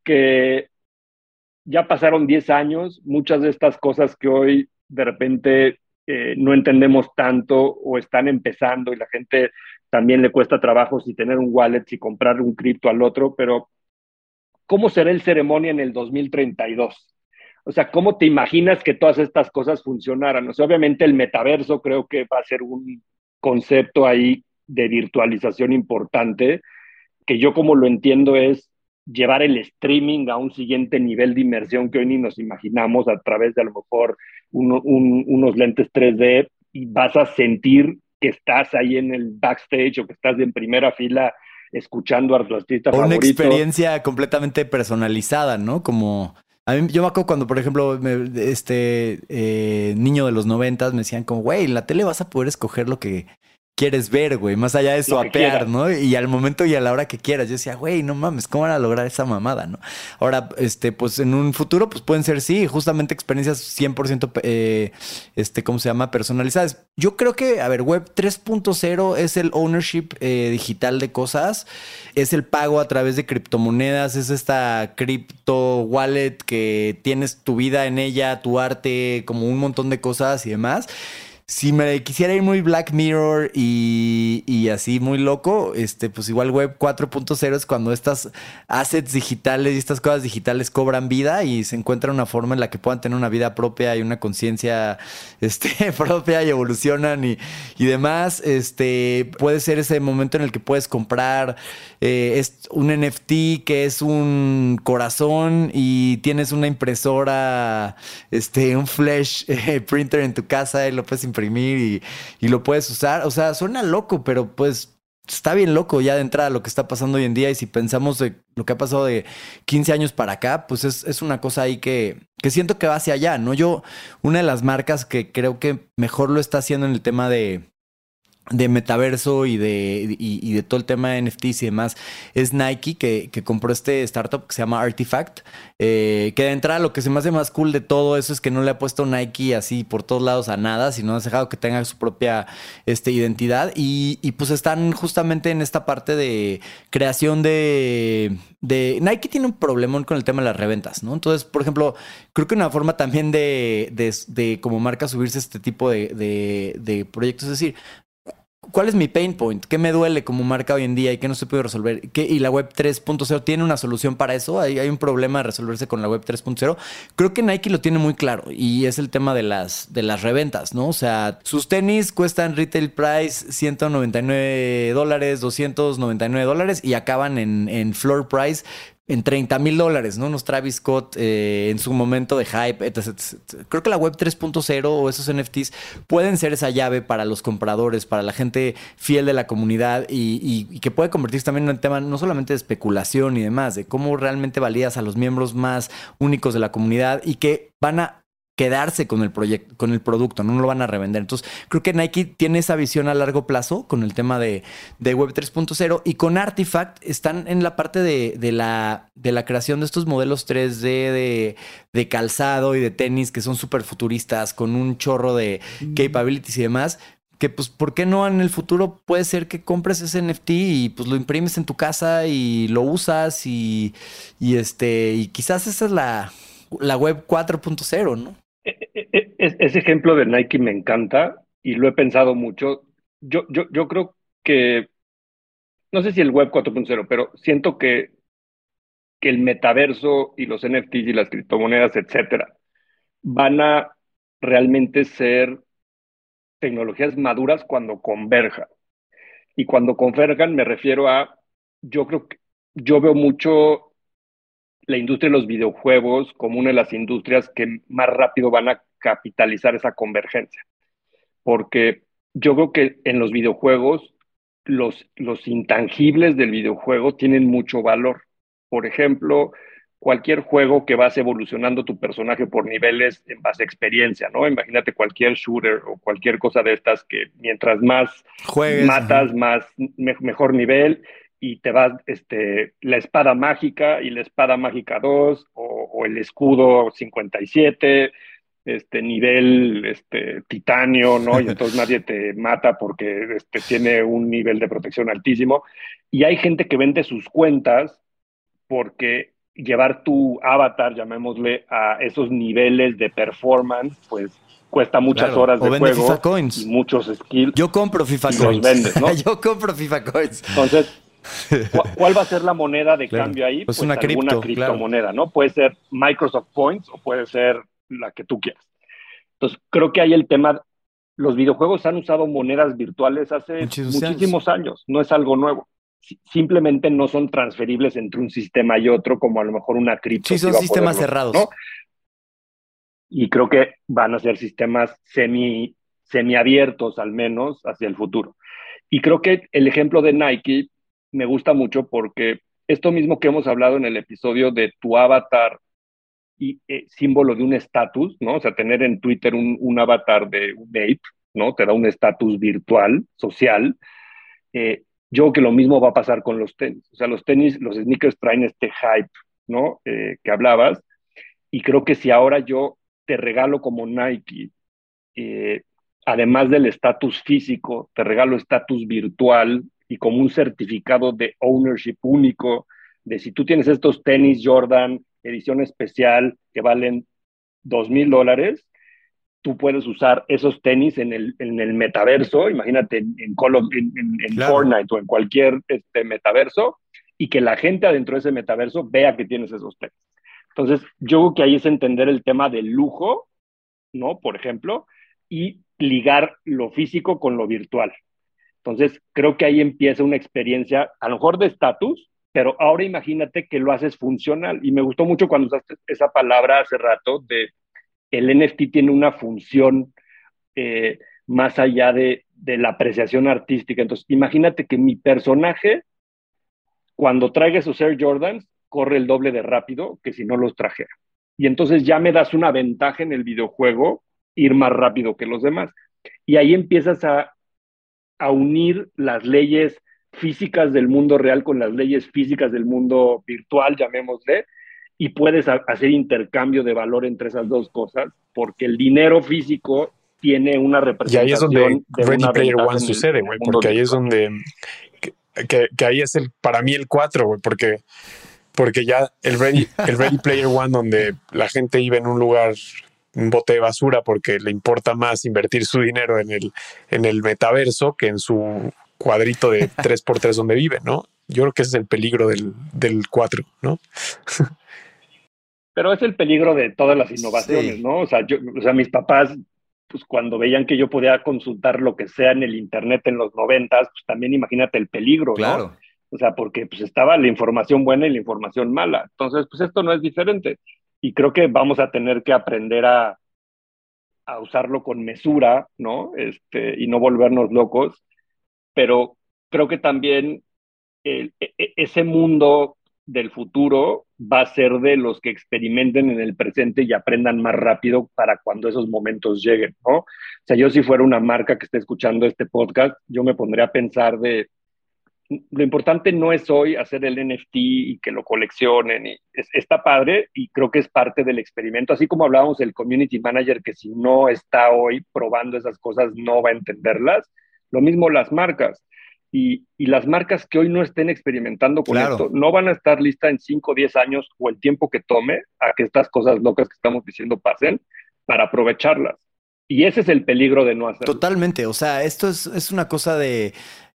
que ya pasaron 10 años, muchas de estas cosas que hoy de repente eh, no entendemos tanto o están empezando y la gente también le cuesta trabajo si tener un wallet, si comprar un cripto al otro, pero ¿cómo será el ceremonia en el 2032? O sea, ¿cómo te imaginas que todas estas cosas funcionaran? O sea, obviamente el metaverso creo que va a ser un concepto ahí de virtualización importante, que yo como lo entiendo es llevar el streaming a un siguiente nivel de inmersión que hoy ni nos imaginamos a través de a lo mejor unos lentes 3D y vas a sentir que estás ahí en el backstage o que estás en primera fila escuchando a tu artista Una experiencia completamente personalizada, ¿no? Como a mí, yo me acuerdo cuando, por ejemplo, este eh, niño de los noventas me decían como, güey, en la tele vas a poder escoger lo que quieres ver, güey, más allá de swapear, ¿no? Y al momento y a la hora que quieras. Yo decía, güey, no mames, ¿cómo van a lograr esa mamada, no? Ahora, este, pues en un futuro, pues pueden ser, sí, justamente experiencias 100%, eh, este, ¿cómo se llama? Personalizadas. Yo creo que, a ver, Web 3.0 es el ownership eh, digital de cosas, es el pago a través de criptomonedas, es esta cripto wallet que tienes tu vida en ella, tu arte, como un montón de cosas y demás si me quisiera ir muy Black Mirror y, así muy loco, este, pues igual Web 4.0 es cuando estas assets digitales y estas cosas digitales cobran vida y se encuentra una forma en la que puedan tener una vida propia y una conciencia este, propia y evolucionan y, y, demás. Este, puede ser ese momento en el que puedes comprar eh, un NFT que es un corazón y tienes una impresora, este, un flash eh, printer en tu casa y lo puedes imprimir y, lo puedes usar. O sea, suena loco, pero pues está bien loco ya de entrada lo que está pasando hoy en día y si pensamos de lo que ha pasado de 15 años para acá, pues es, una cosa ahí que, que, siento que va hacia allá, ¿no? Yo, una de las marcas que creo que mejor lo está haciendo en el tema de, de metaverso y de, y, de todo el tema de NFTs y demás es Nike que, que compró este startup que se llama Artifact eh, que de entrada lo que se me hace más cool de todo eso es que no le ha puesto Nike así por todos lados a nada sino ha dejado que tenga su propia este, identidad y, y pues están justamente en esta parte de creación de, de Nike tiene un problemón con el tema de las reventas ¿no? entonces por ejemplo creo que una forma también de, de, de como marca subirse este tipo de, de, de proyectos es decir ¿Cuál es mi pain point? ¿Qué me duele como marca hoy en día y qué no se puede resolver? ¿Qué, ¿Y la web 3.0 tiene una solución para eso? ¿Hay, ¿Hay, un problema de resolverse con la web 3.0? Creo que Nike lo tiene muy claro y es el tema de las, de las reventas, ¿no? O sea, sus tenis cuestan retail price 199 dólares, 299 dólares y acaban en, en floor price en 30 mil dólares, ¿no? Unos Travis Scott eh, en su momento de hype. Creo que la web 3.0 o esos NFTs pueden ser esa llave para los compradores, para la gente fiel de la comunidad y, y que puede convertirse también en un tema no solamente de especulación y demás, de cómo realmente validas a los miembros más únicos de la comunidad y que van a quedarse con el proyecto, con el producto, no lo van a revender. Entonces, creo que Nike tiene esa visión a largo plazo con el tema de, Web 3.0 y con Artifact están en la parte de, la, de la creación de estos modelos 3D de, de calzado y de tenis que son súper futuristas, con un chorro de capabilities y demás. Que pues, ¿por qué no en el futuro puede ser que compres ese NFT y pues lo imprimes en tu casa y lo usas y, y este, y quizás esa es la, la web 4.0, ¿no? Ese ejemplo de Nike me encanta y lo he pensado mucho. Yo, yo, yo creo que, no sé si el web 4.0, pero siento que, que el metaverso y los NFTs y las criptomonedas, etcétera, van a realmente ser tecnologías maduras cuando converjan. Y cuando converjan me refiero a, yo creo que yo veo mucho la industria de los videojuegos como una de las industrias que más rápido van a capitalizar esa convergencia. Porque yo creo que en los videojuegos los, los intangibles del videojuego tienen mucho valor. Por ejemplo, cualquier juego que vas evolucionando tu personaje por niveles en base a experiencia, ¿no? Imagínate cualquier shooter o cualquier cosa de estas que mientras más matas, más mejor nivel y te vas este, la espada mágica y la espada mágica 2 o, el escudo 57, este nivel este, titanio, ¿no? Y entonces nadie te mata porque este, tiene un nivel de protección altísimo. Y hay gente que vende sus cuentas porque llevar tu avatar, llamémosle, a esos niveles de performance, pues cuesta muchas horas de juego FIFA Coins. y muchos skills. Yo compro FIFA Coins. ¿no? Yo compro FIFA Coins. Entonces, ¿Cuál va a ser la moneda de cambio ahí? Pues, pues una alguna criptomoneda, ¿no? Puede ser Microsoft Points o puede ser la que tú quieras. Entonces, creo que hay el tema, los videojuegos han usado monedas virtuales hace muchísimos, años. no es algo nuevo. Simplemente no son transferibles entre un sistema y otro, como a lo mejor una cripto. Sí, son sistemas cerrados. Y creo que van a ser sistemas semi, semiabiertos, al menos, hacia el futuro. Y creo que el ejemplo de Nike me gusta mucho porque esto mismo que hemos hablado en el episodio de tu avatar y eh, símbolo de un estatus, ¿no? O sea, tener en Twitter un, avatar de un ape, ¿no? Te da un estatus virtual, social. Eh, yo creo que lo mismo va a pasar con los tenis. O sea, los tenis, los sneakers traen este hype, ¿no? Eh, que hablabas. Y creo que si ahora yo te regalo como Nike, además del estatus físico, te regalo estatus virtual, y como un certificado de ownership único, de si tú tienes estos tenis Jordan, edición especial, que valen dos mil dólares, tú puedes usar esos tenis en el, en el metaverso, imagínate en, en, Fortnite o en cualquier este, metaverso, y que la gente adentro de ese metaverso vea que tienes esos tenis. Entonces, yo creo que ahí es entender el tema del lujo, ¿no? Por ejemplo, y ligar lo físico con lo virtual. Entonces, creo que ahí empieza una experiencia, a lo mejor de estatus, pero ahora imagínate que lo haces funcional. Y me gustó mucho cuando usaste esa palabra hace rato de el NFT tiene una función eh, más allá de, de, la apreciación artística. Entonces, imagínate que mi personaje, cuando traiga esos Air Jordans, corre el doble de rápido que si no los trajera. Y entonces ya me das una ventaja en el videojuego ir más rápido que los demás. Y ahí empiezas a a unir las leyes físicas del mundo real con las leyes físicas del mundo virtual, llamémosle, y puedes hacer intercambio de valor entre esas dos cosas, porque el dinero físico tiene una representación. Y ahí es donde Ready Player One sucede, güey, porque ahí es donde. Que, ahí es el para mí el 4, güey, porque, porque ya el Ready, el Ready Player One, donde la gente iba en un lugar un bote de basura porque le importa más invertir su dinero en el, en el metaverso que en su cuadrito de 3x3 donde vive, ¿no? Yo creo que ese es el peligro del, del 4, ¿no? Pero es el peligro de todas las innovaciones, ¿no? O sea, yo, o sea, mis papás, pues cuando veían que yo podía consultar lo que sea en el Internet en los noventas, pues también imagínate el peligro, claro. ¿no? O sea, porque pues estaba la información buena y la información mala. Entonces, pues esto no es diferente. Y creo que vamos a tener que aprender a, a usarlo con mesura, ¿no? Este, y no volvernos locos. Pero creo que también e, e, ese mundo del futuro va a ser de los que experimenten en el presente y aprendan más rápido para cuando esos momentos lleguen, ¿no? O sea, yo si fuera una marca que esté escuchando este podcast, yo me pondría a pensar de, lo importante no es hoy hacer el NFT y que lo coleccionen, y está padre y creo que es parte del experimento, así como hablábamos del community manager que si no está hoy probando esas cosas no va a entenderlas, lo mismo las marcas y, las marcas que hoy no estén experimentando con esto no van a estar listas en 5 o 10 años o el tiempo que tome a que estas cosas locas que estamos diciendo pasen para aprovecharlas. Y ese es el peligro de no hacerlo. Totalmente, o sea, esto es, es una cosa de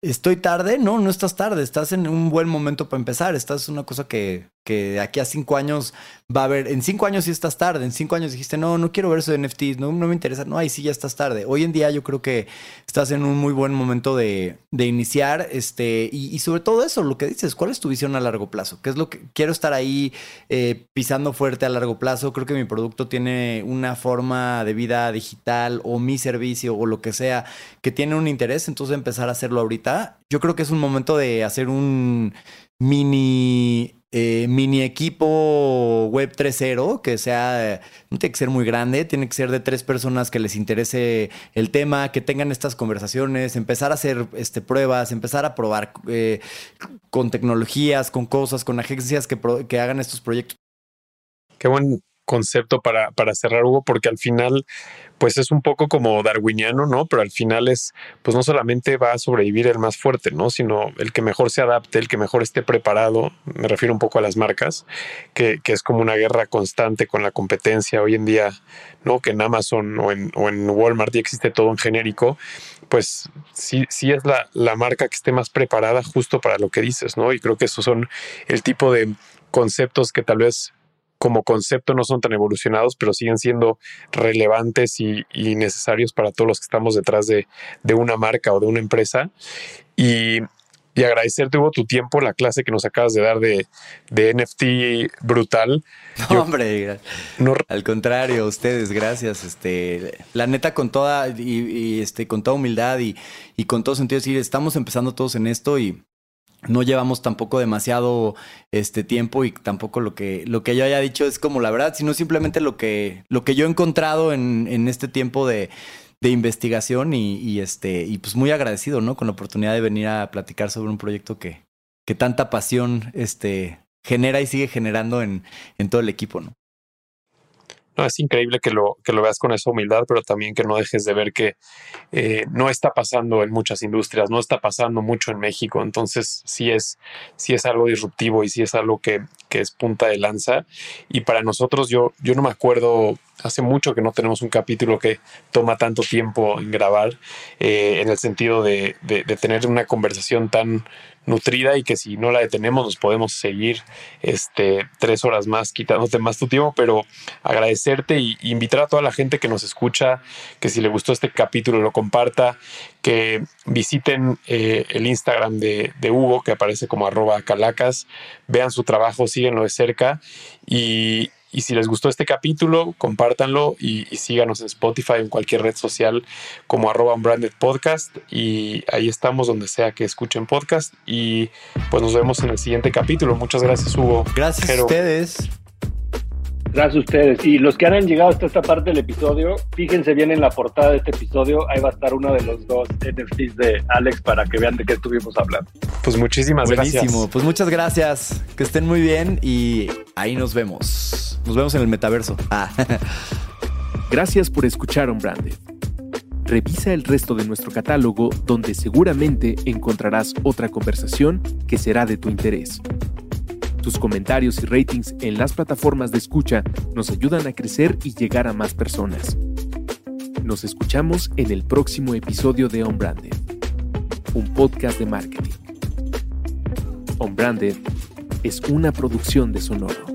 ¿Estoy tarde? No, no estás tarde. Estás en un buen momento para empezar. Estás es una cosa que, que de aquí a cinco años va a haber. En cinco años sí estás tarde. En cinco años dijiste, no, no quiero ver eso de NFTs. No, no me interesa. No, ahí sí ya estás tarde. Hoy en día yo creo que estás en un muy buen momento de, de iniciar. Este, y, sobre todo eso, lo que dices, ¿cuál es tu visión a largo plazo? ¿Qué es lo que quiero estar ahí eh, pisando fuerte a largo plazo? Creo que mi producto tiene una forma de vida digital o mi servicio o lo que sea que tiene un interés. Entonces empezar a hacerlo ahorita yo creo que es un momento de hacer un mini, eh, mini equipo web 3.0 que sea, no tiene que ser muy grande, tiene que ser de tres personas que les interese el tema, que tengan estas conversaciones, empezar a hacer este, pruebas, empezar a probar eh, con tecnologías, con cosas, con agencias que, que hagan estos proyectos. Qué buen concepto para, para cerrar, Hugo, porque al final pues es un poco como darwiniano, ¿no? Pero al final es, pues no solamente va a sobrevivir el más fuerte, ¿no? Sino el que mejor se adapte, el que mejor esté preparado, me refiero un poco a las marcas, que, que es como una guerra constante con la competencia hoy en día, ¿no? Que en Amazon o en, o en Walmart ya existe todo en genérico, pues sí, sí es la, la marca que esté más preparada justo para lo que dices, ¿no? Y creo que esos son el tipo de conceptos que tal vez como concepto no son tan evolucionados, pero siguen siendo relevantes y, necesarios para todos los que estamos detrás de, una marca o de una empresa. Y, agradecerte, Hugo, tu tiempo, la clase que nos acabas de dar de, NFT brutal. No, hombre, al contrario, ustedes, gracias. Este, la neta, con toda, y, este, con toda humildad y, y con todo sentido, decir, estamos empezando todos en esto y no llevamos tampoco demasiado este tiempo y tampoco lo que, lo que yo haya dicho es como la verdad, sino simplemente lo que, lo que yo he encontrado en, en este tiempo de, de investigación y, y, este, y pues muy agradecido, ¿no? Con la oportunidad de venir a platicar sobre un proyecto que, que tanta pasión este, genera y sigue generando en, en todo el equipo, ¿no? No, es increíble que lo, que lo veas con esa humildad, pero también que no dejes de ver que eh, no está pasando en muchas industrias, no está pasando mucho en México. Entonces, sí es, sí es algo disruptivo y sí es algo que, que es punta de lanza. Y para nosotros, yo, yo no me acuerdo, hace mucho que no tenemos un capítulo que toma tanto tiempo en grabar, eh, en el sentido de, de, tener una conversación tan nutrida y que si no la detenemos nos podemos seguir este, tres horas más quitándote más tu tiempo, pero agradecerte y, invitar a toda la gente que nos escucha, que si le gustó este capítulo lo comparta, que visiten eh, el Instagram de, de, Hugo, que aparece como arroba calacas, vean su trabajo, síguenlo de cerca y, y si les gustó este capítulo, compártanlo y, síganos en Spotify o en cualquier red social como arroba unbranded podcast. Y ahí estamos donde sea que escuchen podcast. Y pues nos vemos en el siguiente capítulo. Muchas gracias, Hugo. Gracias a ustedes. Gracias a ustedes. Y los que han llegado hasta esta parte del episodio, fíjense bien en la portada de este episodio. Ahí va a estar uno de los dos NFTs de Alex para que vean de qué estuvimos hablando. Pues muchísimas Buenísimo. Pues muchas gracias. Que estén muy bien y ahí nos vemos. Nos vemos en el metaverso. Ah. Gracias por escuchar On Branded. Revisa el resto de nuestro catálogo donde seguramente encontrarás otra conversación que será de tu interés. Tus comentarios y ratings en las plataformas de escucha nos ayudan a crecer y llegar a más personas. Nos escuchamos en el próximo episodio de On Branded, un podcast de marketing. On Branded es una producción de. Sonoro.